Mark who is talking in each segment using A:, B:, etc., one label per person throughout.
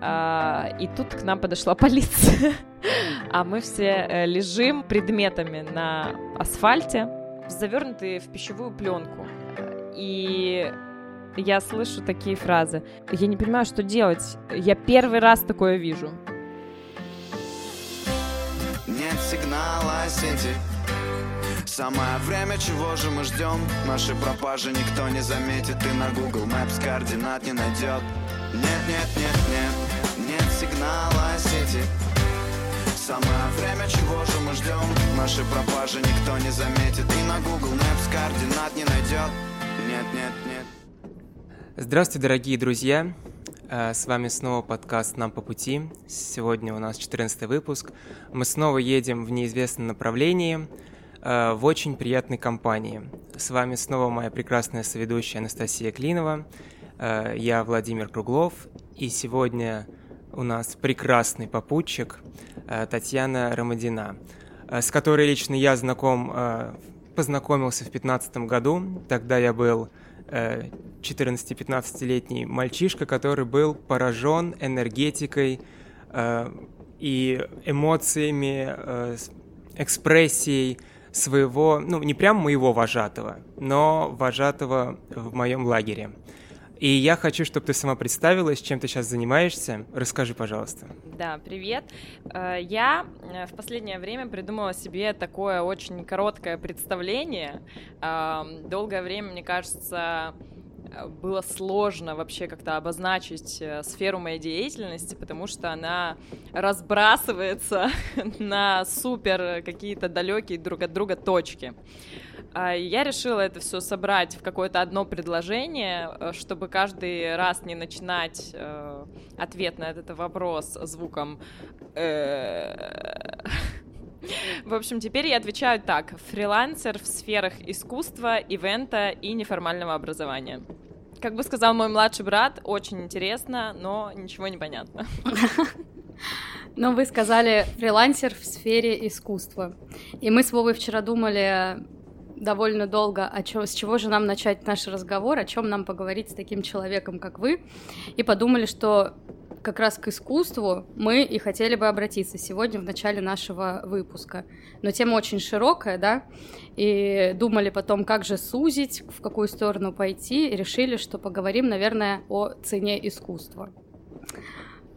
A: А, и тут к нам подошла полиция. А мы все э, лежим предметами на асфальте, завернутые в пищевую пленку. И я слышу такие фразы. Я не понимаю, что делать. Я первый раз такое вижу.
B: Нет сигнала сети Самое время, чего же мы ждем? Наши пропажи никто не заметит И на Google Maps координат не найдет Нет, нет, нет, нет Сигнала сети Самое время, чего же мы ждем? Наши пропажи никто не заметит И на Google Maps координат не найдет Нет, нет, нет
C: Здравствуйте, дорогие друзья! Э, с вами снова подкаст «Нам по пути». Сегодня у нас 14 выпуск. Мы снова едем в неизвестном направлении, э, в очень приятной компании. С вами снова моя прекрасная соведущая Анастасия Клинова, э, я Владимир Круглов, и сегодня у нас прекрасный попутчик Татьяна Ромадина, с которой лично я знаком, познакомился в 2015 году. Тогда я был 14-15-летний мальчишка, который был поражен энергетикой э, и эмоциями, э, экспрессией своего, ну, не прям моего вожатого, но вожатого в моем лагере. И я хочу, чтобы ты сама представилась, чем ты сейчас занимаешься. Расскажи, пожалуйста.
A: Да, привет. Э, я э, в последнее время придумала себе такое очень короткое представление. Долгое время, мне кажется, было сложно вообще как-то обозначить э, сферу моей деятельности, потому что она разбрасывается на супер какие-то далекие друг от друга точки. А я решила это все собрать в какое-то одно предложение, э, чтобы каждый раз не начинать э, ответ на этот вопрос звуком в общем, теперь я отвечаю так. Фрилансер в сферах искусства, ивента и неформального образования. Как бы сказал мой младший брат, очень интересно, но ничего не понятно.
D: Но вы сказали фрилансер в сфере искусства. И мы с Вовой вчера думали довольно долго, о чем, с чего же нам начать наш разговор, о чем нам поговорить с таким человеком, как вы, и подумали, что как раз к искусству мы и хотели бы обратиться сегодня в начале нашего выпуска. Но тема очень широкая, да, и думали потом, как же сузить, в какую сторону пойти, и решили, что поговорим, наверное, о цене искусства.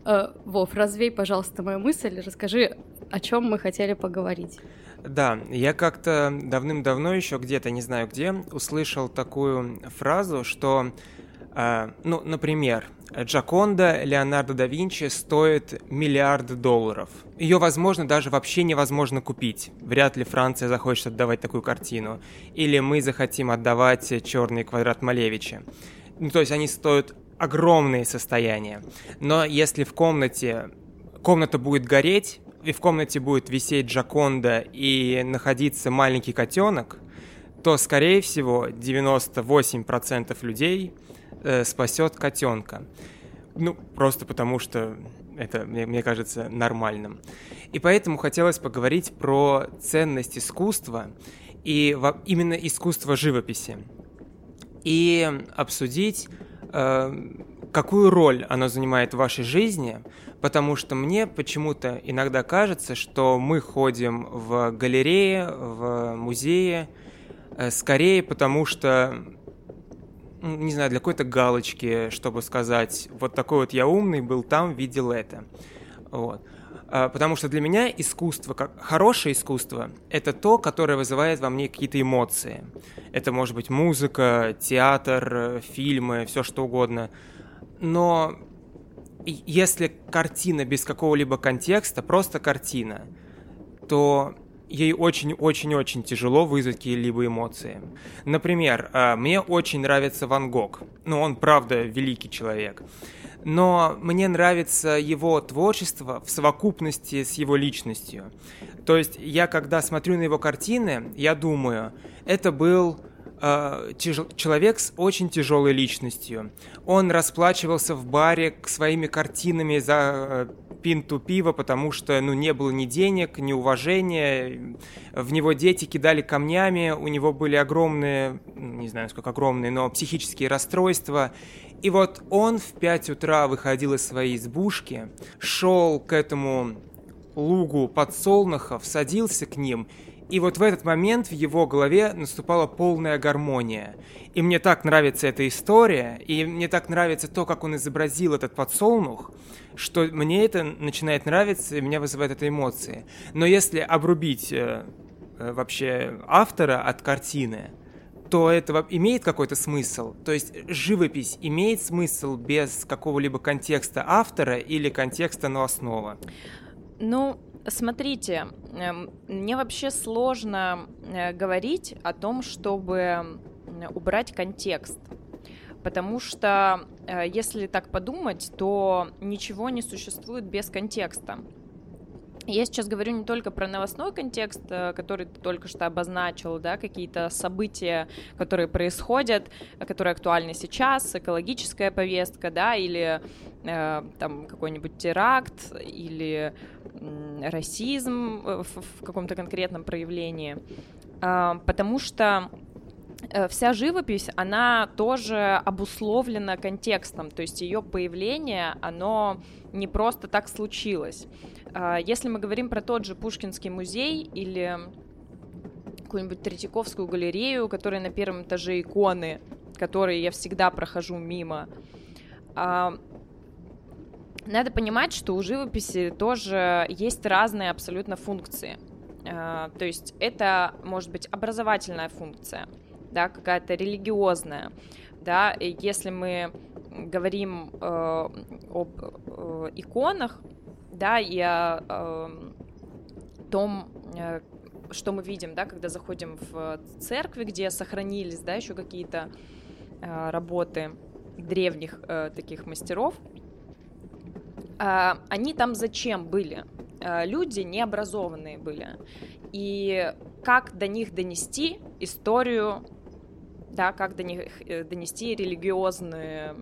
D: Э, Вов, развей, пожалуйста, мою мысль, расскажи, о чем мы хотели поговорить.
C: Да, я как-то давным-давно еще где-то, не знаю где, услышал такую фразу, что ну, например, Джаконда Леонардо да Винчи стоит миллиард долларов. Ее, возможно, даже вообще невозможно купить. Вряд ли Франция захочет отдавать такую картину. Или мы захотим отдавать черный квадрат Малевича. Ну, то есть они стоят огромные состояния. Но если в комнате комната будет гореть, и в комнате будет висеть Джаконда и находиться маленький котенок, то, скорее всего, 98% людей э, спасет котенка. Ну, просто потому что это, мне, мне кажется, нормальным. И поэтому хотелось поговорить про ценность искусства и во, именно искусство живописи. И обсудить, э, какую роль оно занимает в вашей жизни, потому что мне почему-то иногда кажется, что мы ходим в галереи, в музеи, э, скорее потому что не знаю, для какой-то галочки, чтобы сказать, вот такой вот я умный, был там, видел это. Вот. А, потому что для меня искусство, как хорошее искусство, это то, которое вызывает во мне какие-то эмоции. Это может быть музыка, театр, фильмы, все что угодно. Но если картина без какого-либо контекста, просто картина, то ей очень-очень-очень тяжело вызвать какие-либо эмоции. Например, а, мне очень нравится Ван Гог. Ну, он, правда, великий человек. Но мне нравится его творчество в совокупности с его личностью. То есть я, когда смотрю на его картины, я думаю, это был э, человек с очень тяжелой личностью. Он расплачивался в баре своими картинами за пинту пива, потому что, ну, не было ни денег, ни уважения, в него дети кидали камнями, у него были огромные, не знаю, сколько огромные, но психические расстройства, и вот он в 5 утра выходил из своей избушки, шел к этому лугу подсолнухов, садился к ним, и вот в этот момент в его голове наступала полная гармония. И мне так нравится эта история, и мне так нравится то, как он изобразил этот подсолнух, что мне это начинает нравиться, и меня вызывает это эмоции. Но если обрубить э, э, вообще автора от картины, то это имеет какой-то смысл? То есть живопись имеет смысл без какого-либо контекста автора или контекста новостного?
A: Ну, смотрите, эм, мне вообще сложно э, говорить о том, чтобы убрать контекст. Потому что, э, если так подумать, то ничего не существует без контекста. Я сейчас говорю не только про новостной контекст, э, который ты только что обозначил, да, какие-то события, которые происходят, которые актуальны сейчас, экологическая повестка, да, или э, там какой-нибудь теракт, или расизм в, в каком-то конкретном проявлении, э, потому что э, вся живопись, она тоже обусловлена контекстом, то есть ее появление, оно не просто так случилось. А, если мы говорим про тот же Пушкинский музей или какую-нибудь Третьяковскую галерею, которая на первом этаже иконы, которые я всегда прохожу мимо, а, надо понимать, что у живописи тоже есть разные абсолютно функции. А, то есть это может быть образовательная функция, да, какая-то религиозная, да, и если мы говорим э, об э, иконах, да, и о э, том, что мы видим, да, когда заходим в церкви, где сохранились, да, еще какие-то работы древних таких мастеров, они там зачем были? Э, люди необразованные были. И как до них донести историю, да, как до них э, донести религиозные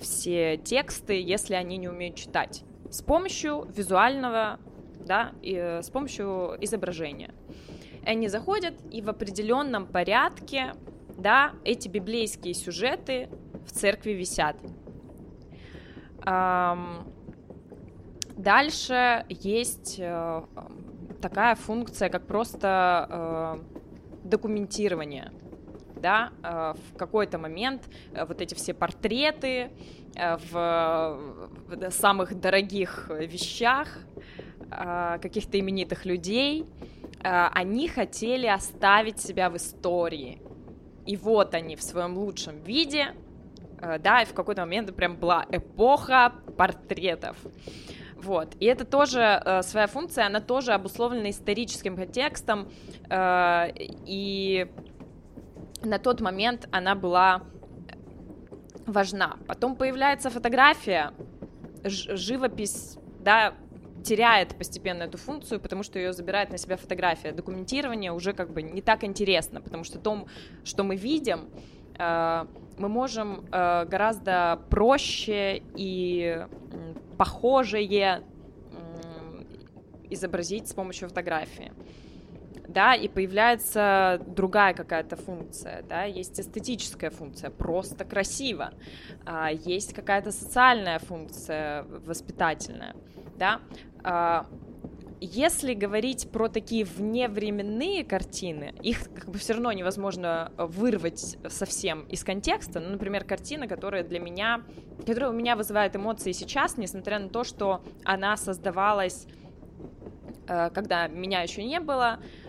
A: все тексты, если они не умеют читать с помощью визуального, да, и, э, с помощью изображения. Они заходят и в определенном порядке, да, эти библейские сюжеты в церкви висят. Дальше есть э, такая функция, как просто э, документирование. Да, в какой-то момент вот эти все портреты, Э, в, самых дорогих вещах э, каких-то именитых людей, э, они хотели оставить себя в истории. И вот они в своем лучшем виде, да, и в какой-то момент прям была эпоха портретов. Вот. И это тоже э, своя функция, она тоже обусловлена историческим контекстом, э, и на тот момент она была важна. Потом появляется фотография, живопись, да, теряет постепенно эту функцию, потому что ее забирает на себя фотография. Документирование уже как бы не так интересно, потому что то, что мы видим, э, мы можем э, гораздо проще и похожее изобразить с помощью фотографии. Да, и появляется другая какая-то функция, да, есть эстетическая функция, просто красиво, а, есть какая-то социальная функция воспитательная, да, а, если говорить про такие вневременные картины, их как бы все равно невозможно вырвать совсем из контекста. Ну, например, картина, которая для меня, которая у меня вызывает эмоции сейчас, несмотря на то, что она создавалась, э, когда меня еще не было, э,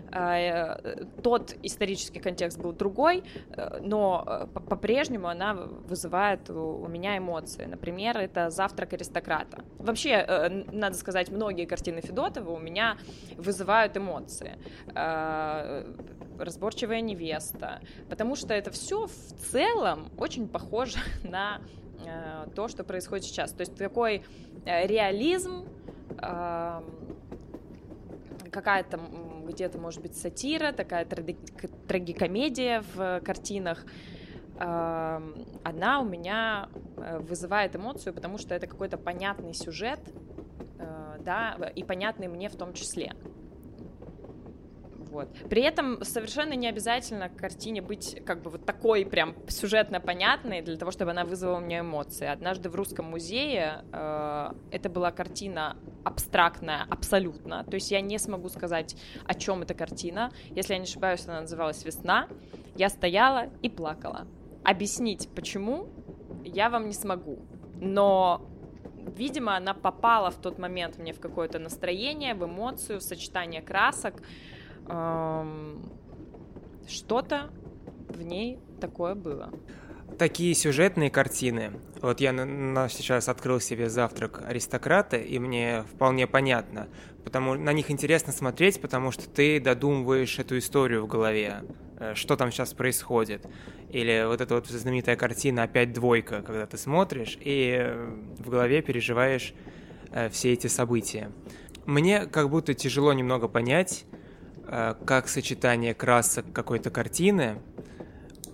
A: тот исторический контекст был другой, э, но э, по-прежнему она вызывает у меня эмоции. Например, это «Завтрак аристократа». Вообще, надо сказать, многие картины Федотова у меня вызывают эмоции. А, «Разборчивая невеста», потому что это все в целом очень похоже на то, что происходит сейчас. То есть такой реализм, какая-то где-то, может быть, сатира, такая трагикомедия в картинах, она у меня э, вызывает эмоцию, потому что это какой-то понятный сюжет, да, и понятный мне в том числе. Вот. При этом совершенно не обязательно картине быть как бы вот такой прям сюжетно понятной для того, чтобы она вызвала у меня эмоции. Однажды в Русском музее э, это была картина абстрактная абсолютно, то есть я не смогу сказать, о чем эта картина. Если я не ошибаюсь, она называлась «Весна». Я стояла и плакала. Объяснить, почему, я вам не смогу. Но видимо, она попала в тот момент мне в какое-то настроение, в эмоцию, в сочетание красок что-то в ней такое было.
C: Такие сюжетные картины. Вот я на, на, сейчас открыл себе завтрак аристократа, и мне вполне понятно. Потому на них интересно смотреть, потому что ты додумываешь эту историю в голове, э, что там сейчас происходит. Или вот эта вот знаменитая картина «Опять двойка», когда ты смотришь и э, в голове переживаешь э, все эти события. Мне как будто тяжело немного понять, как сочетание красок какой-то картины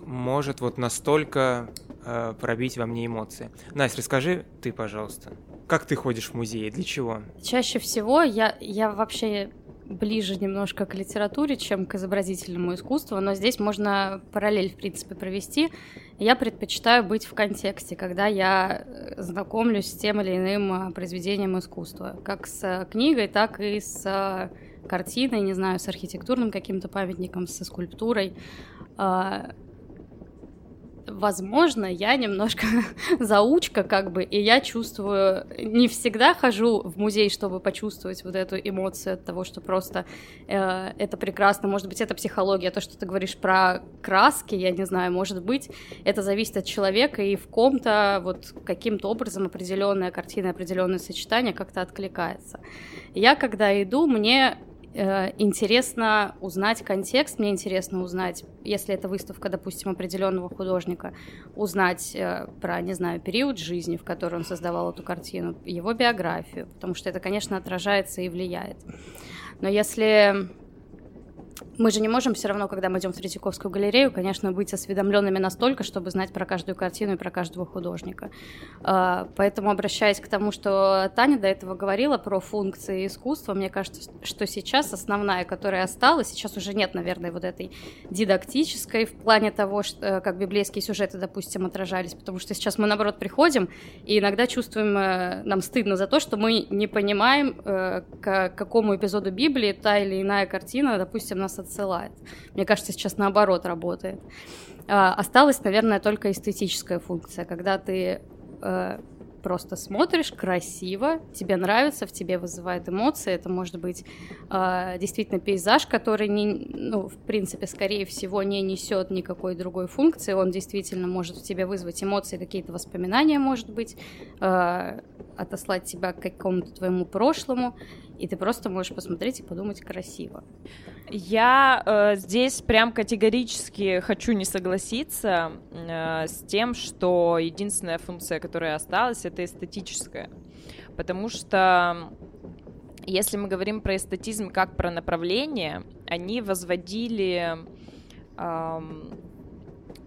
C: может вот настолько э, пробить во мне эмоции. Настя, расскажи ты, пожалуйста, как ты ходишь в музей, для чего?
D: Чаще всего я, я вообще ближе немножко к литературе, чем к изобразительному искусству, но здесь можно параллель, в принципе, провести. Я предпочитаю быть в контексте, когда я э, знакомлюсь с тем или иным произведением искусства, как с книгой, так и с картиной, не знаю, с архитектурным каким-то памятником, со скульптурой. А, возможно, я немножко заучка, как бы, и я чувствую, не всегда хожу в музей, чтобы почувствовать вот эту эмоцию от того, что просто э, это прекрасно, может быть, это психология, то, что ты говоришь про краски, я не знаю, может быть, это зависит от человека, и в ком-то вот каким-то образом определенная картина, определенное сочетание как-то откликается. Я, когда иду, мне интересно узнать контекст, мне интересно узнать, если это выставка, допустим, определенного художника, узнать э, про, не знаю, период жизни, в который он создавал эту картину, его биографию, потому что это, конечно, отражается и влияет. Но если мы же не можем все равно, когда мы идем в Третьяковскую галерею, конечно, быть осведомленными настолько, чтобы знать про каждую картину и про каждого художника. А, поэтому, обращаясь к тому, что Таня до этого говорила про функции искусства, мне кажется, что сейчас основная, которая осталась, сейчас уже нет, наверное, вот этой дидактической в плане того, что, э, как библейские сюжеты, допустим, отражались, потому что сейчас мы, наоборот, приходим и иногда чувствуем, э, нам стыдно за то, что мы не понимаем, э, к какому эпизоду Библии та или иная картина, допустим, нас отсылает. Мне кажется, сейчас наоборот работает. А, осталась, наверное, только эстетическая функция, когда ты э, просто смотришь красиво, тебе нравится, в тебе вызывает эмоции. Это может быть э, действительно пейзаж, который, не, ну, в принципе, скорее всего, не несет никакой другой функции. Он действительно может в тебе вызвать эмоции, какие-то воспоминания, может быть, э, отослать тебя к какому-то твоему прошлому и ты просто можешь посмотреть и подумать красиво.
A: Я э, здесь прям категорически хочу не согласиться э, с тем, что единственная функция, которая осталась, это эстетическая. Потому что если мы говорим про эстетизм как про направление, они возводили э,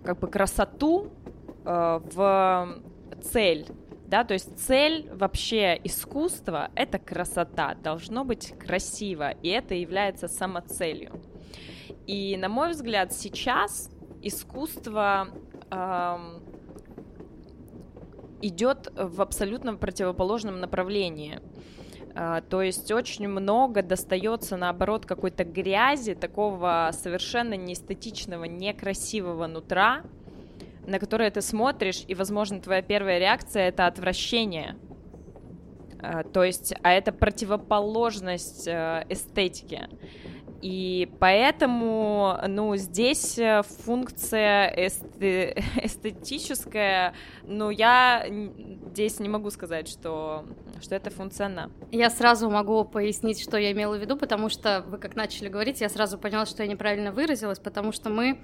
A: как бы красоту э, в цель да, то есть цель вообще искусства — это красота, должно быть красиво, и это является самоцелью. И, на мой взгляд, сейчас искусство эм, идет в абсолютно противоположном направлении. Uh, то есть очень много достается, наоборот, какой-то грязи, такого совершенно неэстетичного, некрасивого нутра, на которые ты смотришь, и, возможно, твоя первая реакция это отвращение. А, то есть, а это противоположность э, эстетики. И поэтому, ну, здесь э, функция эсте эстетическая, ну, я здесь не могу сказать, что, что это функция она.
D: Я сразу могу пояснить, что я имела в виду, потому что вы как начали говорить, я сразу поняла, что я неправильно выразилась, потому что мы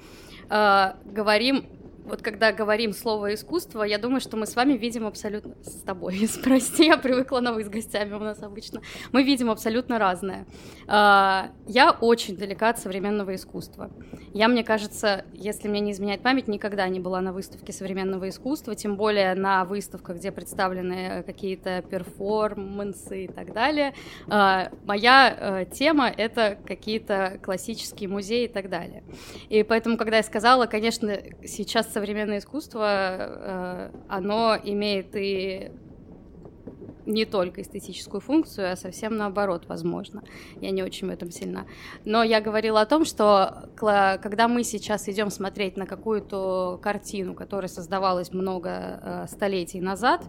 D: э, говорим вот когда говорим слово искусство, я думаю, что мы с вами видим абсолютно... С тобой, прости, я привыкла на с гостями у нас обычно. Мы видим абсолютно разное. А, я очень далека от современного искусства. Я, мне кажется, если мне не изменяет память, никогда не была на выставке современного искусства, тем более на выставках, где представлены какие-то перформансы и так далее. А, моя э, тема — это какие-то классические музеи и так далее. И поэтому, когда я сказала, конечно, сейчас современное искусство, э, оно имеет и не только эстетическую функцию, а совсем наоборот, возможно. Я не очень в этом сильна. Но я говорила о том, что когда мы сейчас идем смотреть на какую-то картину, которая создавалась много э, столетий назад,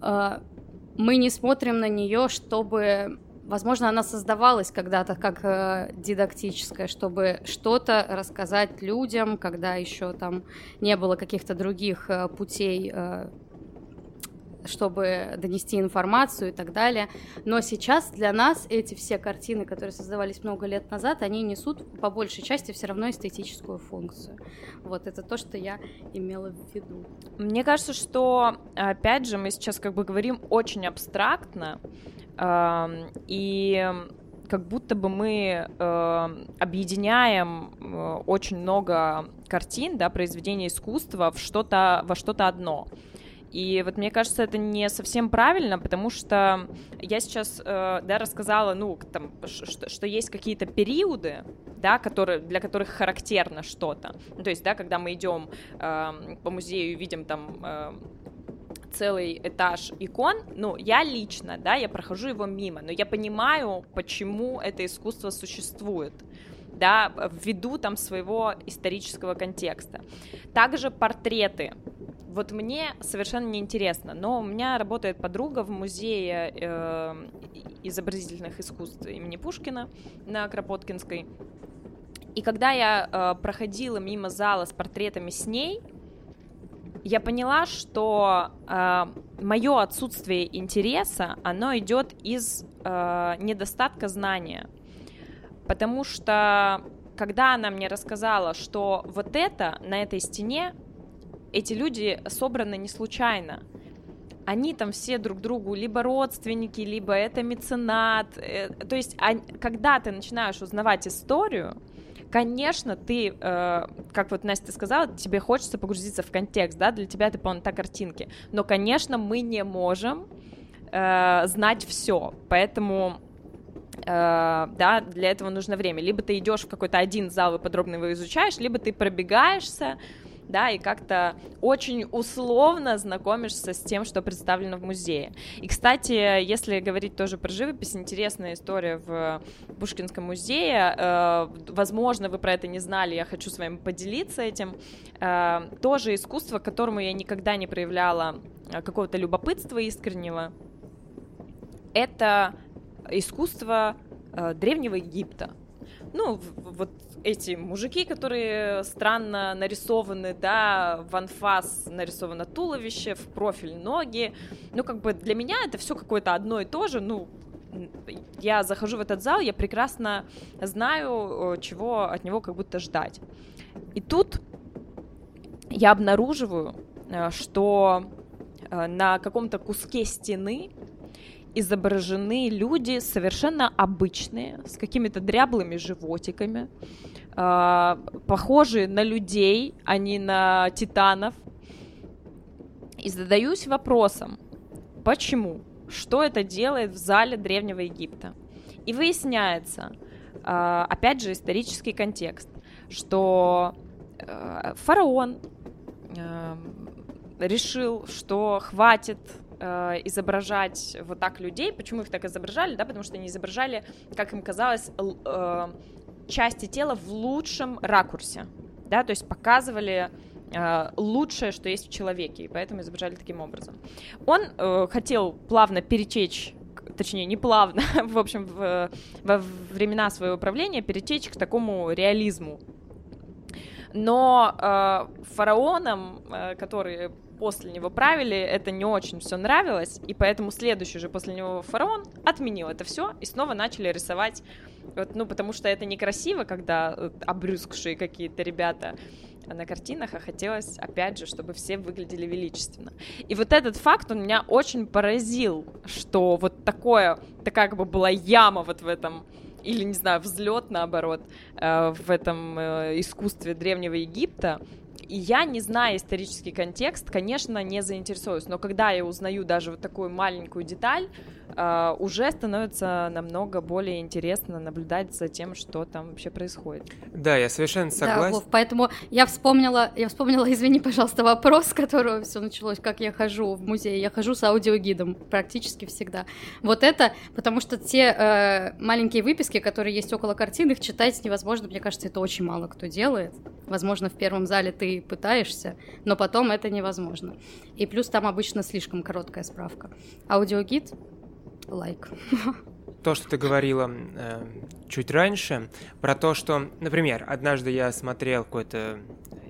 D: э, мы не смотрим на нее, чтобы Возможно, она создавалась когда-то как э, дидактическая, чтобы что-то рассказать людям, когда еще там не было каких-то других э, путей, э, чтобы донести информацию и так далее. Но сейчас для нас эти все картины, которые создавались много лет назад, они несут по большей части все равно эстетическую функцию. Вот это то, что я имела в виду.
A: Мне кажется, что, опять же, мы сейчас как бы говорим очень абстрактно, и как будто бы мы э, объединяем э, очень много картин, да, произведений искусства в что-то, во что-то одно. И вот мне кажется, это не совсем правильно, потому что я сейчас, э, да, рассказала, ну, там, что, что есть какие-то периоды, да, которые, для которых характерно что-то. Ну, то есть, да, когда мы идем э, по музею и видим там э, целый этаж икон, ну, я лично, да, я прохожу его мимо, но я понимаю, почему это искусство существует да, ввиду там своего исторического контекста. Также портреты. Вот мне совершенно неинтересно, но у меня работает подруга в музее э, изобразительных искусств имени Пушкина на Кропоткинской. И когда я э, проходила мимо зала с портретами с ней, я поняла, что э, мое отсутствие интереса, оно идет из э, недостатка знания. Потому что когда она мне рассказала, что вот это на этой стене, эти люди собраны не случайно. Они там все друг другу либо родственники, либо это меценат. Э, то есть, а, когда ты начинаешь узнавать историю, Конечно, ты, э, как вот Настя сказала, тебе хочется погрузиться в контекст, да, для тебя это полнота картинки. Но, конечно, мы не можем э, знать все, поэтому э, да, для этого нужно время. Либо ты идешь в какой-то один зал и подробно его изучаешь, либо ты пробегаешься, да, и как-то очень условно знакомишься с тем, что представлено в музее. И, кстати, если говорить тоже про живопись, интересная история в Пушкинском музее, э, возможно, вы про это не знали, я хочу с вами поделиться этим, э, тоже искусство, к которому я никогда не проявляла э, какого-то любопытства искреннего, это искусство Древнего Египта. Ну, вот эти мужики, которые странно нарисованы, да, в анфас нарисовано туловище, в профиль ноги. Ну, как бы для меня это все какое-то одно и то же, ну, я захожу в этот зал, я прекрасно знаю, чего от него как будто ждать. И тут я обнаруживаю, э, что э, на каком-то куске стены изображены люди совершенно обычные, с какими-то дряблыми животиками, э, похожие на людей, а не на титанов. И задаюсь вопросом, почему? Что это делает в зале Древнего Египта? И выясняется, э, опять же, исторический контекст, что э, фараон э, решил, что хватит э, изображать вот так людей. Почему их так изображали? Да, потому что они изображали, как им казалось, э, части тела в лучшем ракурсе. Да, то есть показывали э, лучшее, что есть в человеке, и поэтому изображали таким образом. Он хотел плавно перетечь точнее, не плавно, в общем, в, во времена своего правления перетечь к такому реализму. Но э, фараонам, э, которые после него правили, это не очень все нравилось, и поэтому следующий же после него фараон отменил это все и снова начали рисовать, вот, ну, потому что это некрасиво, когда э, обрюзгшие какие-то ребята на картинах, а хотелось, опять же, чтобы все выглядели величественно. И вот этот факт, он меня очень поразил, что вот такое, такая как бы была яма вот в этом или, не знаю, взлет, наоборот, э, в этом э, искусстве Древнего Египта, и я, не зная исторический контекст, конечно, не заинтересуюсь. Но когда я узнаю даже вот такую маленькую деталь, уже становится намного более интересно наблюдать за тем, что там вообще происходит.
C: Да, я совершенно согласен. Да, Вов,
D: поэтому я вспомнила, я вспомнила, извини, пожалуйста, вопрос, с которого все началось, как я хожу в музей. Я хожу с аудиогидом практически всегда. Вот это, потому что те э, маленькие выписки, которые есть около картин, их читать невозможно. Мне кажется, это очень мало кто делает. Возможно, в первом зале ты пытаешься, но потом это невозможно. И плюс там обычно слишком короткая справка. Аудиогид лайк.
C: То, что ты говорила э, чуть раньше, про то, что, например, однажды я смотрел какой-то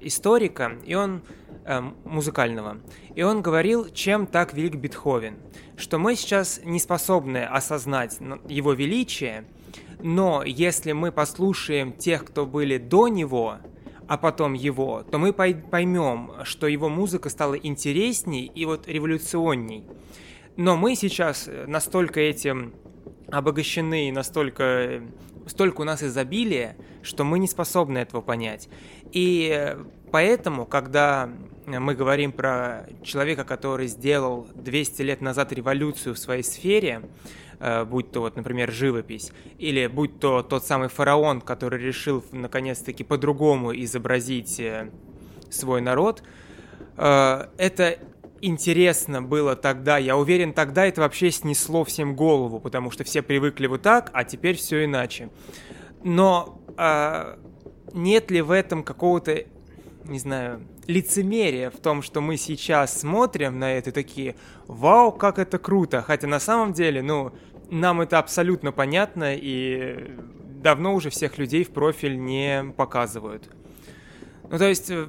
C: историка, и он э, музыкального, и он говорил, чем так велик Бетховен, что мы сейчас не способны осознать его величие, но если мы послушаем тех, кто были до него, а потом его, то мы поймем, что его музыка стала интересней и вот революционней. Но мы сейчас э, настолько этим обогащены, настолько столько у нас изобилия, что мы не способны этого понять. И э, поэтому, когда мы говорим про человека, который сделал 200 лет назад революцию в своей сфере, э, будь то, вот, например, живопись, или будь то тот самый фараон, который решил наконец-таки по-другому изобразить свой народ, это интересно было тогда. Я уверен, тогда это вообще снесло всем голову, потому что все привыкли вот так, а теперь все иначе. Но а, нет ли в этом какого-то, не знаю, лицемерия в том, что мы сейчас смотрим на это такие, вау, как это круто, хотя на самом деле, ну, нам это абсолютно понятно и давно уже всех людей в профиль не показывают. Ну, то есть, э,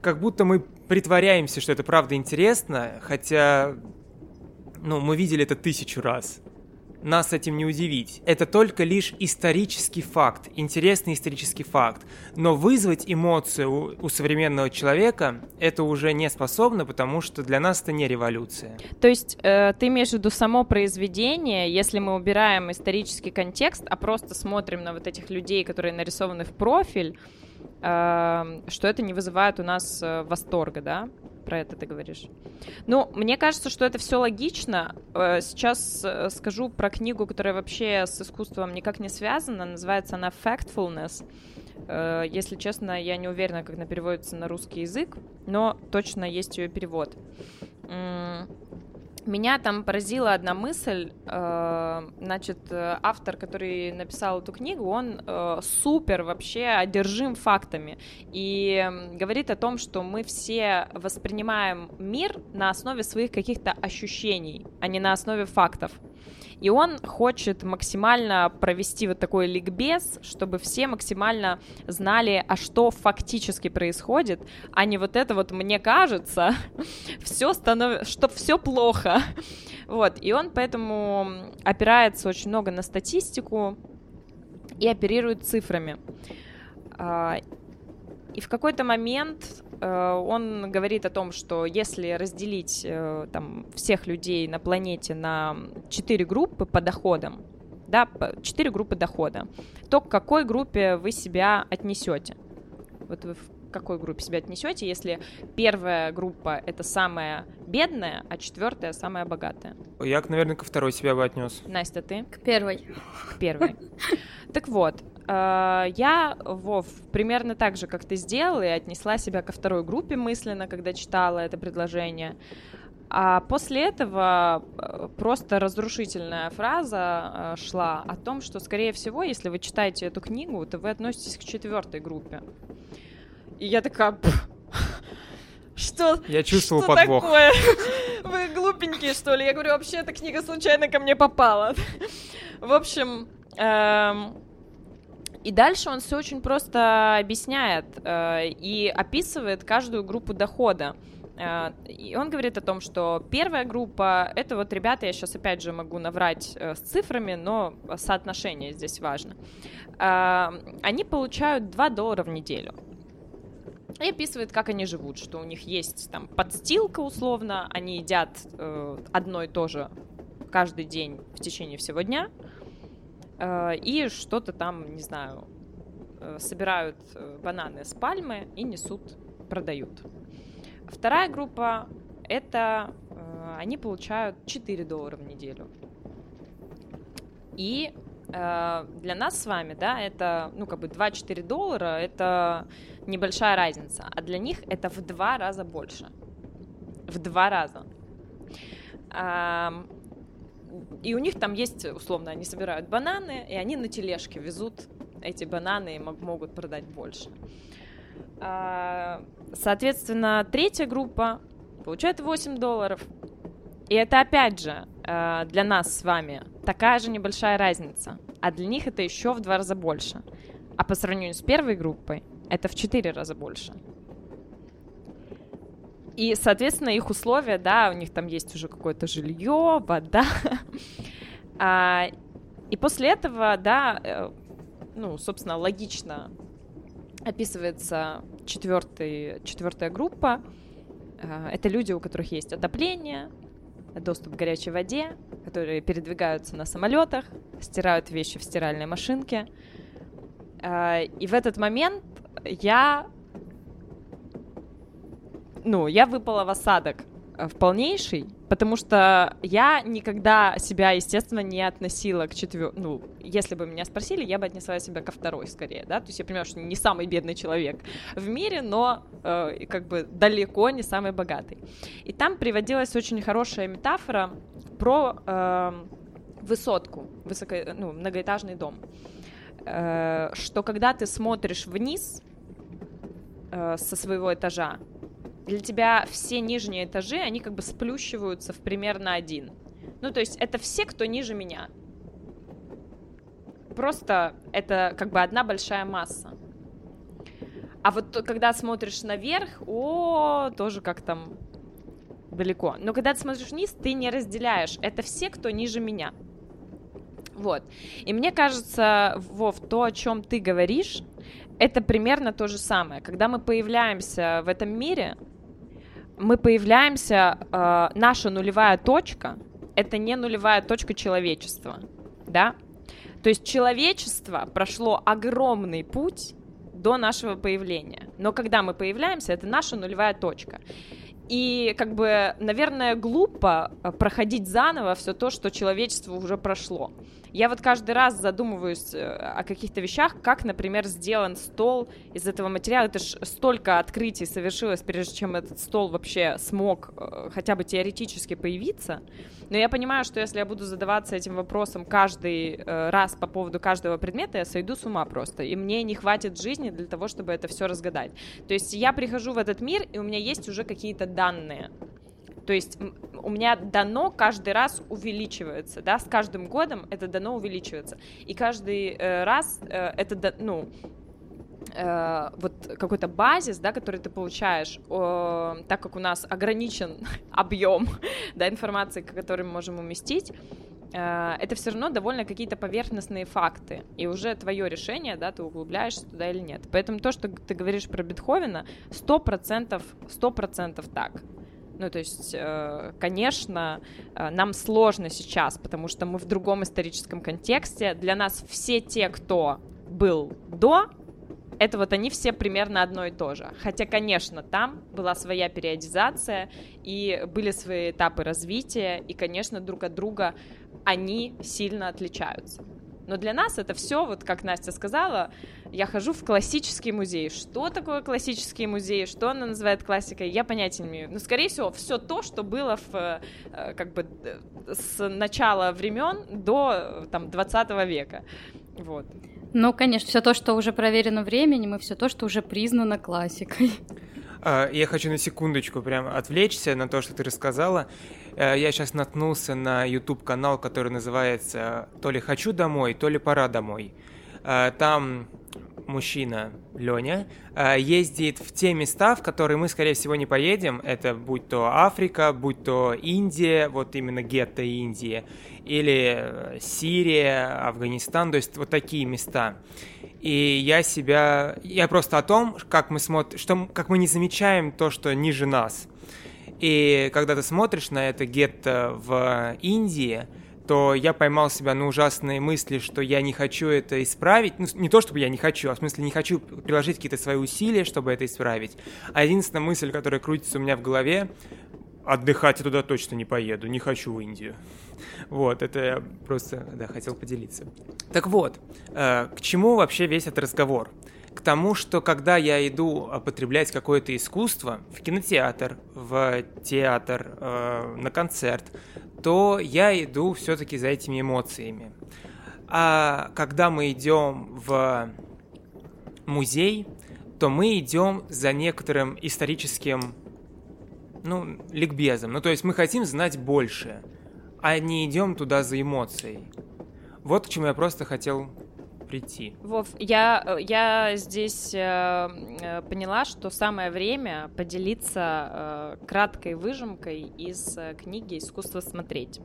C: как будто мы притворяемся, что это правда интересно, хотя, ну, мы видели это тысячу раз. Нас этим не удивить. Это только лишь исторический факт, интересный исторический факт. Но вызвать эмоцию у, у современного человека это уже не способно, потому что для нас это не революция.
A: То есть э, ты имеешь в виду само произведение, если мы убираем исторический контекст, а просто смотрим на вот этих людей, которые нарисованы в профиль, что это не вызывает у нас э, восторга, да? Про это ты говоришь. Ну, мне кажется, что это все логично. Э, сейчас э, скажу про книгу, которая вообще с искусством никак не связана. Называется она Factfulness. Если честно, я не уверена, как она переводится на русский язык, но точно есть ее перевод меня там поразила одна мысль. Э, значит, автор, который написал эту книгу, он э, супер вообще одержим фактами и говорит о том, что мы все воспринимаем мир на основе своих каких-то ощущений, а не на основе фактов. И он хочет максимально провести вот такой ликбез, чтобы все максимально знали, а что фактически происходит, а не вот это вот мне кажется, все становится, что все плохо. Вот, и он поэтому опирается очень много на статистику и оперирует цифрами. А, и в какой-то момент он говорит о том, что если разделить э, там, всех людей на планете на четыре группы по доходам, да, четыре группы дохода, то к какой группе вы себя отнесете? Вот вы в какой группе себя отнесете, если первая группа это самая бедная, а четвертая самая богатая?
C: Я, наверное, ко второй себя бы отнес.
A: Настя, ты?
D: К первой.
A: К первой. Так вот, Э, я, Вов, примерно так же, как ты сделала, и отнесла себя ко второй группе мысленно, когда читала это предложение. А после этого э, просто разрушительная фраза э, шла о том, что, скорее всего, если вы читаете эту книгу, то вы относитесь к четвертой группе. И я такая... Что?
C: Я чувствовал что подвох.
A: Такое? Вы глупенькие, что ли? Я говорю, вообще эта книга случайно ко мне попала. В общем, эм, и дальше он все очень просто объясняет э, и описывает каждую группу дохода. Э, и он говорит о том, что первая группа — это вот ребята, я сейчас опять же могу наврать э, с цифрами, но соотношение здесь важно. Э, они получают 2 доллара в неделю. и описывает, как они живут, что у них есть там подстилка условно, они едят одно и то же каждый день в течение всего дня, и что-то там, не знаю, э, собирают э, бананы с пальмы и несут, продают. Вторая группа это э, они получают 4 доллара в неделю. И э, для нас с вами, да, это, ну, как бы 2-4 доллара, это небольшая разница, а для них это в два раза больше. В два раза. А, и у них там есть, условно, они собирают бананы, и они на тележке везут эти бананы и могут продать больше. А, соответственно, третья группа получает 8 долларов. И это опять же э, для нас с вами такая же небольшая разница, а для них это еще в два раза больше. А по сравнению с первой группой это в четыре раза больше. И, соответственно, их условия, да, у них там есть уже какое-то жилье, вода. а, и после этого, да, э, ну, собственно, логично описывается четвертый, четвертая группа, Э, это люди, у которых есть отопление, доступ к горячей воде, которые передвигаются на самолетах, стирают вещи в стиральной машинке. Э, и в этот момент я, ну, я выпала в осадок Э, в полнейший, потому что я никогда себя, естественно, не относила к четвер... Ну, если бы меня спросили, я бы отнесла себя ко второй скорее, да, то есть я понимаю, что не самый бедный человек в мире, но э, как бы далеко не самый богатый. И там приводилась очень хорошая метафора про э, высотку, высоко... ну, многоэтажный дом, э, что когда ты смотришь вниз э, со своего этажа, для тебя все нижние этажи, они как бы сплющиваются в примерно один. Ну, то есть это все, кто ниже меня. Просто это как бы одна большая масса. А вот когда смотришь наверх, о, тоже как там далеко. Но когда ты смотришь вниз, ты не разделяешь. Это все, кто ниже меня. Вот. И мне кажется, Вов, то, о чем ты говоришь, это примерно то же самое. Когда мы появляемся в этом мире, мы появляемся, э, наша нулевая точка — это не нулевая точка человечества, да? То есть человечество прошло огромный путь до нашего появления. Но когда мы появляемся, это наша нулевая точка. И как бы, наверное, глупо э, проходить заново все то, что человечество уже прошло. Я вот каждый раз задумываюсь э, о каких-то вещах, как, например, сделан стол из этого материала. Это ж столько открытий совершилось, прежде чем этот стол вообще смог э, хотя бы теоретически появиться. Но я понимаю, что если я буду задаваться этим вопросом каждый э, раз по поводу каждого предмета, я сойду с ума просто. И мне не хватит жизни для того, чтобы это все разгадать. То есть я прихожу в этот мир, и у меня есть уже какие-то данные. То есть у меня дано каждый раз увеличивается, да, с каждым годом это дано увеличивается. И каждый э, раз э, это, ну, э, вот какой-то базис, да, который ты получаешь, э, так как у нас ограничен объем да, информации, который мы можем уместить, э, это все равно довольно какие-то поверхностные факты, и уже твое решение, да, ты углубляешься туда или нет. Поэтому то, что ты говоришь про Бетховена, сто процентов, сто процентов так. Ну, то есть, э, конечно, э, нам сложно сейчас, потому что мы в другом историческом контексте. Для нас все те, кто был до, это вот они все примерно одно и то же. Хотя, конечно, там была своя периодизация, и были свои этапы развития, и, конечно, друг от друга они сильно отличаются. Но для нас это все, вот как Настя сказала, я хожу в классический музей. Что такое классический музей? Что она называет классикой? Я понятия не имею. Но, скорее всего, все то, что было в, э, как бы с начала времен до там, 20 века. Вот.
D: Ну, конечно, все то, что уже проверено временем, и все то, что уже признано классикой.
C: А, я хочу на секундочку прям отвлечься на то, что ты рассказала. Э, я сейчас наткнулся на YouTube-канал, который называется «То ли хочу домой, то ли пора домой». Э, там мужчина, Леня, э, ездит в те места, в которые мы, скорее всего, не поедем. Это будь то Африка, будь то Индия, вот именно гетто Индии, или э, Сирия, Афганистан, то есть вот такие места. И я себя... Я просто о том, как мы смотрим, что как мы не замечаем то, что ниже нас. И когда ты смотришь на это гетто в Индии, то я поймал себя на ужасные мысли, что я не хочу это исправить. Ну, не то, чтобы я не хочу, а в смысле не хочу приложить какие-то свои усилия, чтобы это исправить. А единственная мысль, которая крутится у меня в голове, отдыхать я туда точно не поеду, не хочу в Индию. Вот, это я просто, да, хотел поделиться. Так вот, э, к чему вообще весь этот разговор? К тому, что когда я иду потреблять какое-то искусство в кинотеатр, в театр, э, на концерт, то я иду все-таки за этими эмоциями. А когда мы идем в музей, то мы идем за некоторым историческим, ну, ликбезом. Ну, то есть мы хотим знать больше, а не идем туда за эмоцией. Вот к чему я просто хотел прийти.
A: Вов, я, я здесь э, э, поняла, что самое время поделиться э, краткой выжимкой из э, книги «Искусство смотреть».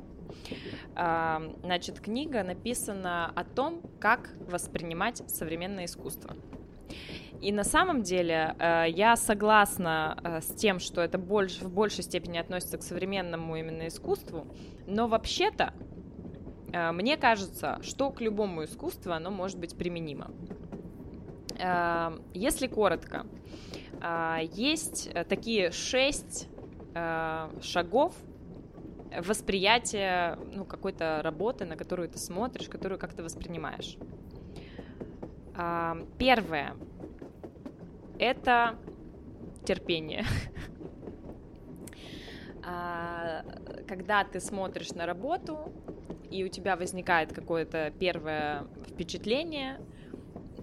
A: Э, значит, книга написана о том, как воспринимать современное искусство. И на самом деле э, я согласна э, с тем, что это больше, в большей степени относится к современному именно искусству, но вообще-то Э, мне кажется, что к любому искусству оно может быть применимо. Э, если коротко, э, есть такие шесть шагов восприятия ну, какой-то работы, на которую ты смотришь, которую как то воспринимаешь. Первое — это терпение. Когда ты смотришь на работу, и у тебя возникает какое-то первое впечатление,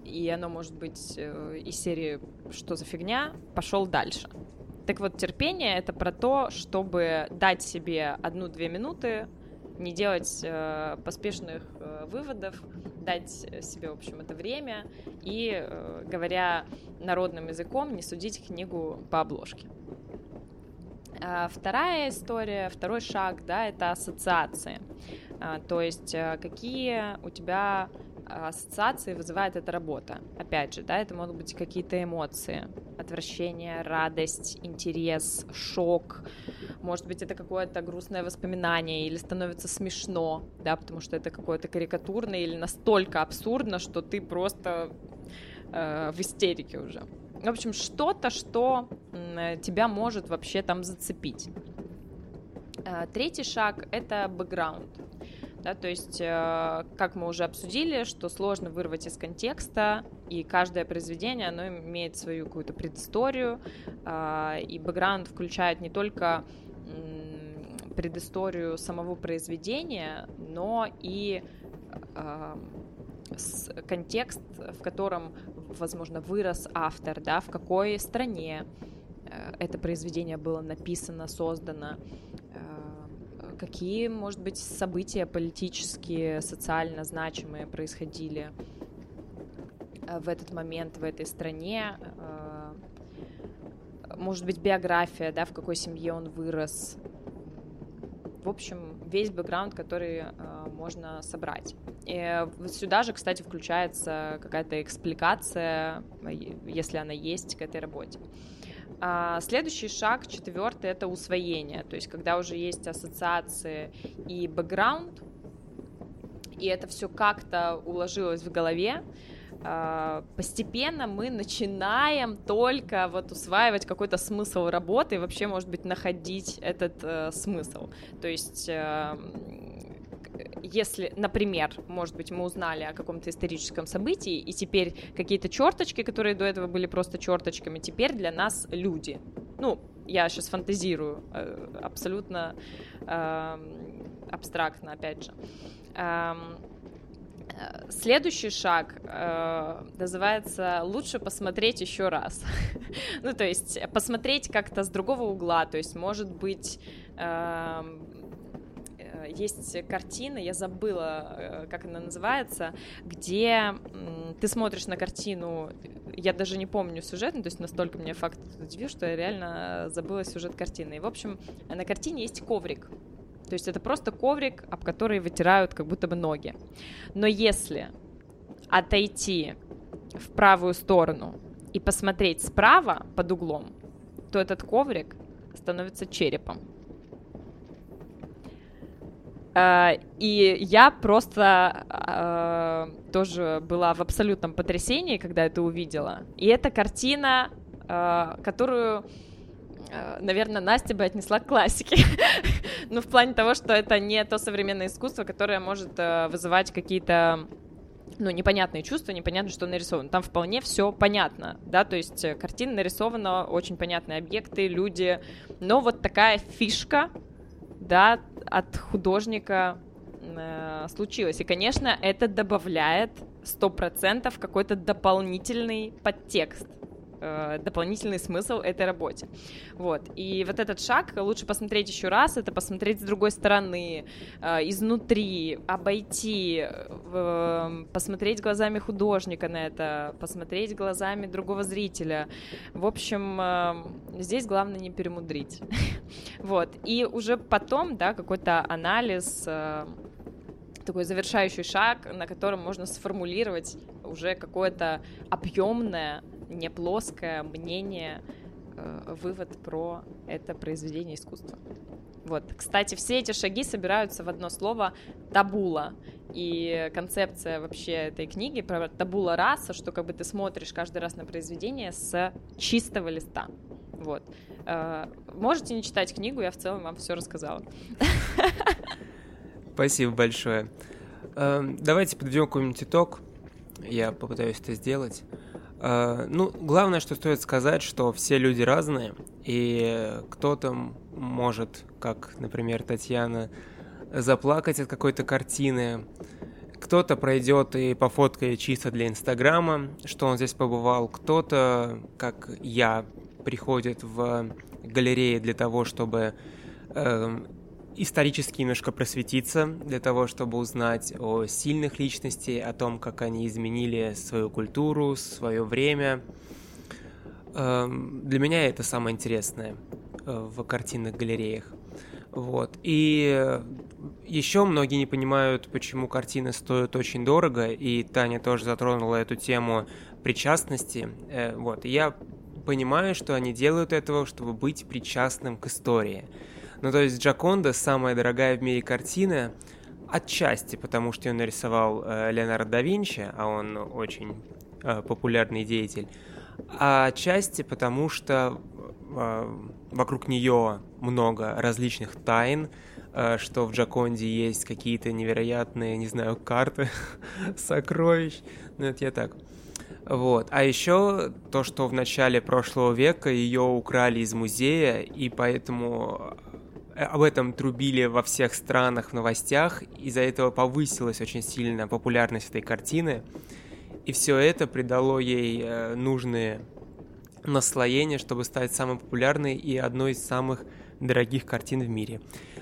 A: и оно может быть э, из серии «Что за фигня?» пошел дальше. Так вот, терпение — это про то, чтобы дать себе одну-две минуты, не делать э, поспешных э, выводов, дать себе, в общем, это время и, э, говоря народным языком, не судить книгу по обложке. А вторая история, второй шаг, да, это ассоциации. А, то есть э, какие у тебя ассоциации вызывает эта работа. Опять же, да, это могут быть какие-то эмоции, отвращение, радость, интерес, шок. Может быть, это какое-то грустное воспоминание или становится смешно, да, потому что это какое-то карикатурное или настолько абсурдно, что ты просто э, в истерике уже. В общем, что-то, что тебя может вообще там зацепить. Э, третий шаг — это бэкграунд. Да, то есть, э, как мы уже обсудили, что сложно вырвать из контекста, и каждое произведение, оно имеет свою какую-то предысторию, э, и бэкграунд включает не только предысторию самого произведения, но и контекст, в котором, возможно, вырос автор, да, в какой стране это произведение было написано, создано, какие, может быть, события политические, социально значимые происходили э, в этот момент в этой стране, может быть, биография, да, в какой семье он вырос, в общем, весь бэкграунд, который э, можно собрать. И сюда же, кстати, включается какая-то экспликация, если она есть, к этой работе. А следующий шаг, четвертый, это усвоение. То есть, когда уже есть ассоциации и бэкграунд, и это все как-то уложилось в голове, а, постепенно мы начинаем только вот усваивать какой-то смысл работы и вообще, может быть, находить этот э, смысл. То есть э, если, например, может быть, мы узнали о каком-то историческом событии, и теперь какие-то черточки, которые до этого были просто черточками, теперь для нас люди. Ну, я сейчас фантазирую, э, абсолютно э, абстрактно, опять же. Эм, Следующий шаг э, называется «Лучше посмотреть еще раз». ну, то есть посмотреть как-то с другого угла, то есть, может быть, э, э, есть картина, я забыла, э, как она называется, где ты смотришь на картину, я даже не помню сюжет, ну, то есть настолько мне факт удивил, что я реально забыла сюжет картины. И, в общем, на картине есть коврик, то есть это просто коврик, об который вытирают как будто бы ноги. Но если отойти в правую сторону и посмотреть справа под углом, то этот коврик становится черепом. А, и я просто э, тоже была в абсолютном потрясении, когда это увидела. И это картина, э, которую, э, наверное, Настя бы отнесла к классике. ну, в плане того, что это не то современное искусство, которое может э, вызывать какие-то ну, непонятные чувства, непонятно, что нарисовано. Там вполне все понятно, да, то есть э, картина нарисована, очень понятные объекты, люди, но вот такая фишка, да, от художника э, случилась. И, конечно, это добавляет 100% какой-то дополнительный подтекст э, дополнительный смысл этой работе. Вот. И вот этот шаг лучше посмотреть еще раз, это посмотреть с другой стороны, э, изнутри, обойти, э, посмотреть глазами художника на это, посмотреть глазами другого зрителя. В общем, здесь главное не перемудрить. вот. И уже потом, да, какой-то анализ такой завершающий шаг, на котором можно сформулировать уже какое-то объемное не плоское мнение, э, вывод про это произведение искусства. Вот. Кстати, все эти шаги собираются в одно слово «табула». И концепция вообще этой книги про табула раса, что как бы ты смотришь каждый раз на произведение с чистого листа. Вот. Э, можете не читать книгу, я в целом вам все рассказала.
C: Спасибо большое. Э, давайте подведем какой-нибудь итог. Я попытаюсь это сделать. Uh, ну, главное, что стоит сказать, что все люди разные, и кто-то может, как, например, Татьяна, заплакать от какой-то картины, кто-то пройдет и пофоткает чисто для Инстаграма, что он здесь побывал, кто-то, как я, приходит в галереи для того, чтобы э, исторически немножко просветиться для того, чтобы узнать о сильных личностей, о том, как они изменили свою культуру, свое время. Эм, для меня это самое интересное э, в картинных галереях. Вот. И еще многие не понимают, почему картины стоят очень дорого, и Таня тоже затронула эту тему причастности. Э, вот. И я понимаю, что они делают этого, чтобы быть причастным к истории. Ну, то есть Джаконда самая дорогая в мире картина, отчасти потому, что ее нарисовал э, Леонардо да Винчи, а он очень э, популярный деятель, а отчасти потому, что э, вокруг нее много различных тайн, э, что в Джаконде есть какие-то невероятные, не знаю, карты сокровищ. Ну, это я так. Вот. А еще то, что в начале прошлого века ее украли из музея, и поэтому об этом трубили во всех странах в новостях, из-за этого повысилась очень сильно популярность этой картины, и все это придало ей э, нужные наслоения, чтобы стать самой популярной и одной из самых дорогих картин в мире.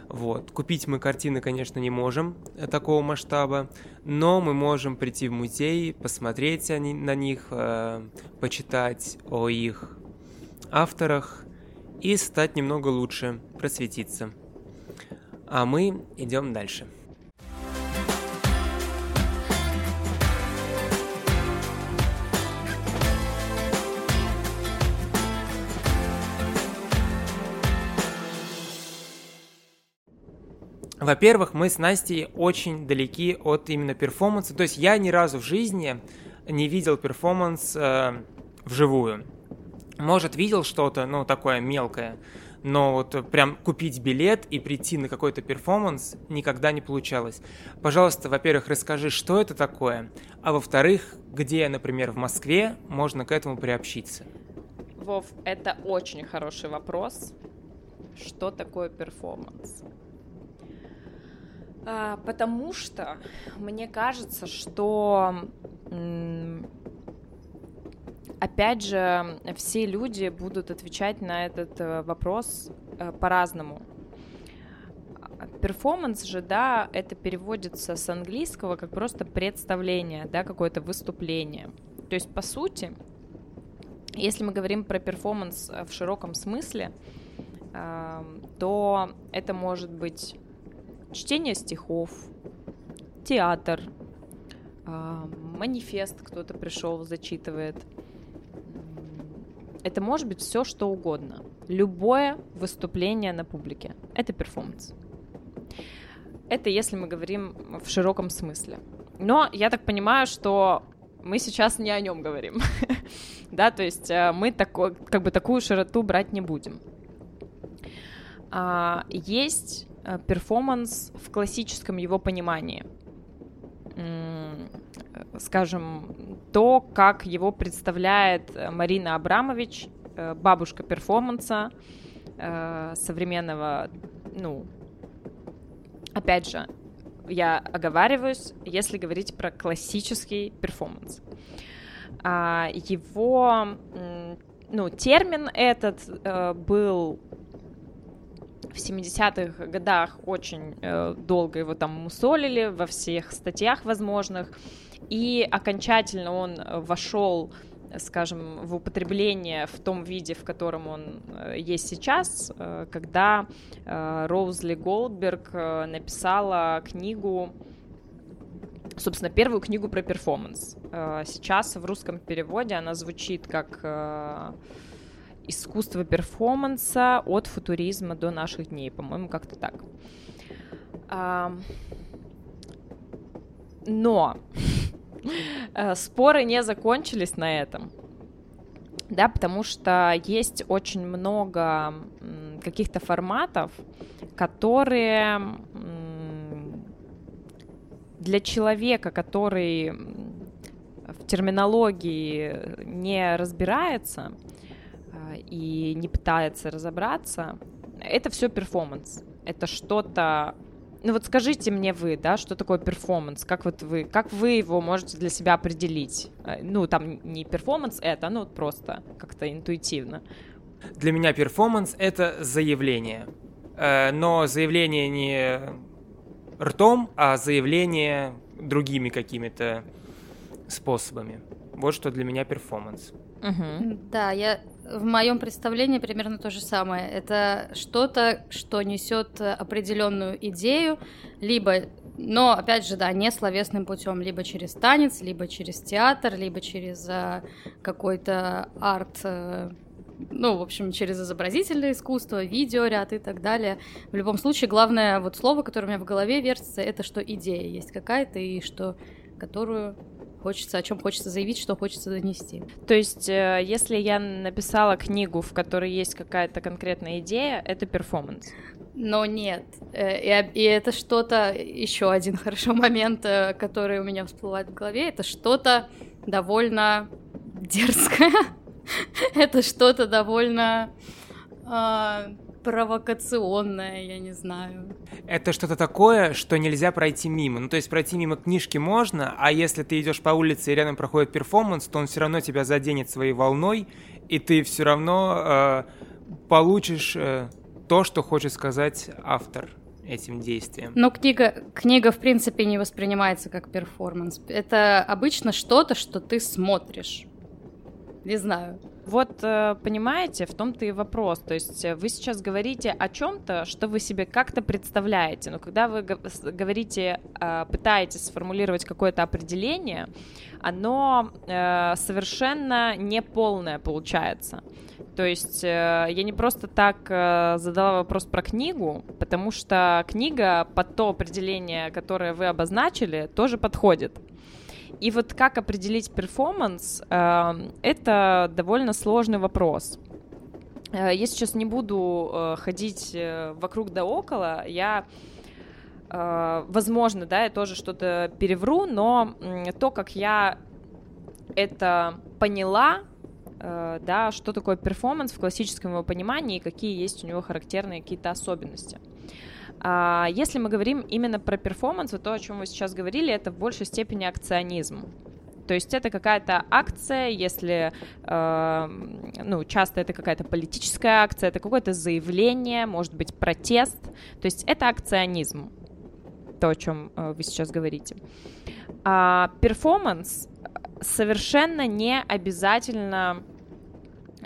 C: Вот. Купить мы картины, конечно, не можем э, такого масштаба, но мы можем прийти в музей, посмотреть на них, почитать о их авторах, и стать немного лучше, просветиться. А мы идем дальше. Во-первых, мы с Настей очень далеки от именно перформанса. То есть я ни разу в жизни не видел перформанс э, вживую. Может, видел что-то, ну, такое мелкое, но вот прям купить билет и прийти на какой-то перформанс никогда не получалось. Пожалуйста, во-первых, расскажи, что это такое, а во-вторых, где, например, в Москве можно к этому приобщиться?
A: Вов, это очень хороший вопрос. Что такое перформанс? А, потому что мне кажется, что опять же, все люди будут отвечать на этот э, вопрос э, по-разному. перформанс же, да, это переводится с английского как просто представление, да, какое-то выступление. То есть, по сути, если мы говорим про перформанс в широком смысле, э, то это может быть чтение стихов, театр, э, манифест кто-то пришел, зачитывает. Это может быть все, что угодно. Любое выступление на публике — это перформанс. Это если мы говорим в широком смысле. Но я так понимаю, что мы сейчас не о нем говорим. да, то есть э, мы такой, как бы такую широту брать не будем. А, есть э, перформанс в классическом его понимании. Скажем, то, как его представляет э, Марина Абрамович, бабушка перформанса современного, ну, опять же, я оговариваюсь, если говорить про классический перформанс. А, его, ну, термин этот э, был в 70-х годах очень э, долго его там мусолили во всех статьях возможных, и окончательно он вошел скажем, в употребление в том виде, в котором он э, есть сейчас, э, когда э, Роузли Голдберг написала книгу, собственно, первую книгу про перформанс. Сейчас в русском переводе она звучит как «Искусство перформанса от футуризма до наших дней», по-моему, как-то так. Но Э, споры не закончились на этом. Да, потому что есть очень много каких-то форматов, которые для человека, который в терминологии не разбирается и не пытается разобраться, это все перформанс. Это что-то ну вот скажите мне вы, да, что такое перформанс? Как вот вы, как вы его можете для себя определить? Э, ну, там не перформанс это, ну вот просто как-то интуитивно.
C: Для меня перформанс — это заявление. Э, но заявление не ртом, а заявление другими какими-то способами. Вот что для меня перформанс.
D: Угу. Да, я в моем представлении примерно то же самое. Это что-то, что несет определенную идею, либо, но опять же, да, не словесным путем, либо через танец, либо через театр, либо через а, какой-то арт. А, ну, в общем, через изобразительное искусство, видеоряд и так далее. В любом случае, главное вот слово, которое у меня в голове вертится, это что идея есть какая-то и что которую хочется, о чем хочется заявить, что хочется донести.
A: То есть, э, если я написала книгу, в которой есть какая-то конкретная идея, это перформанс.
D: Но нет. Э, и, это что-то, еще один хороший момент, э, который у меня всплывает в голове, это что-то довольно дерзкое. это что-то довольно а, провокационное, я не знаю.
C: Это что-то такое, что нельзя пройти мимо. Ну, то есть пройти мимо книжки можно, а если ты идешь по улице и рядом проходит перформанс, то он все равно тебя заденет своей волной, и ты все равно э, получишь э, то, что хочет сказать автор этим действием.
D: Но книга, книга, в принципе, не воспринимается как перформанс. Это обычно что-то, что ты смотришь. Не знаю.
A: Вот, э, понимаете, в том-то и вопрос. То есть э, вы сейчас говорите о чем-то, что вы себе как-то представляете, но когда вы говорите, э, пытаетесь сформулировать какое-то определение, оно совершенно неполное получается. То есть я не просто так задала вопрос про книгу, потому что книга под то определение, которое вы обозначили, тоже подходит. И вот как определить перформанс, э, это довольно сложный вопрос. Э, я сейчас не буду э, ходить вокруг да около, я возможно, да, я тоже что-то перевру, но то, как я это поняла, да, что такое перформанс в классическом его понимании и какие есть у него характерные какие-то особенности. А если мы говорим именно про перформанс, то, о чем вы сейчас говорили, это в большей степени акционизм. То есть это какая-то акция, если, э, ну, часто это какая-то политическая акция, это какое-то заявление, может быть, протест. То есть это акционизм, то, о чем э, вы сейчас говорите. А перформанс совершенно не обязательно, э,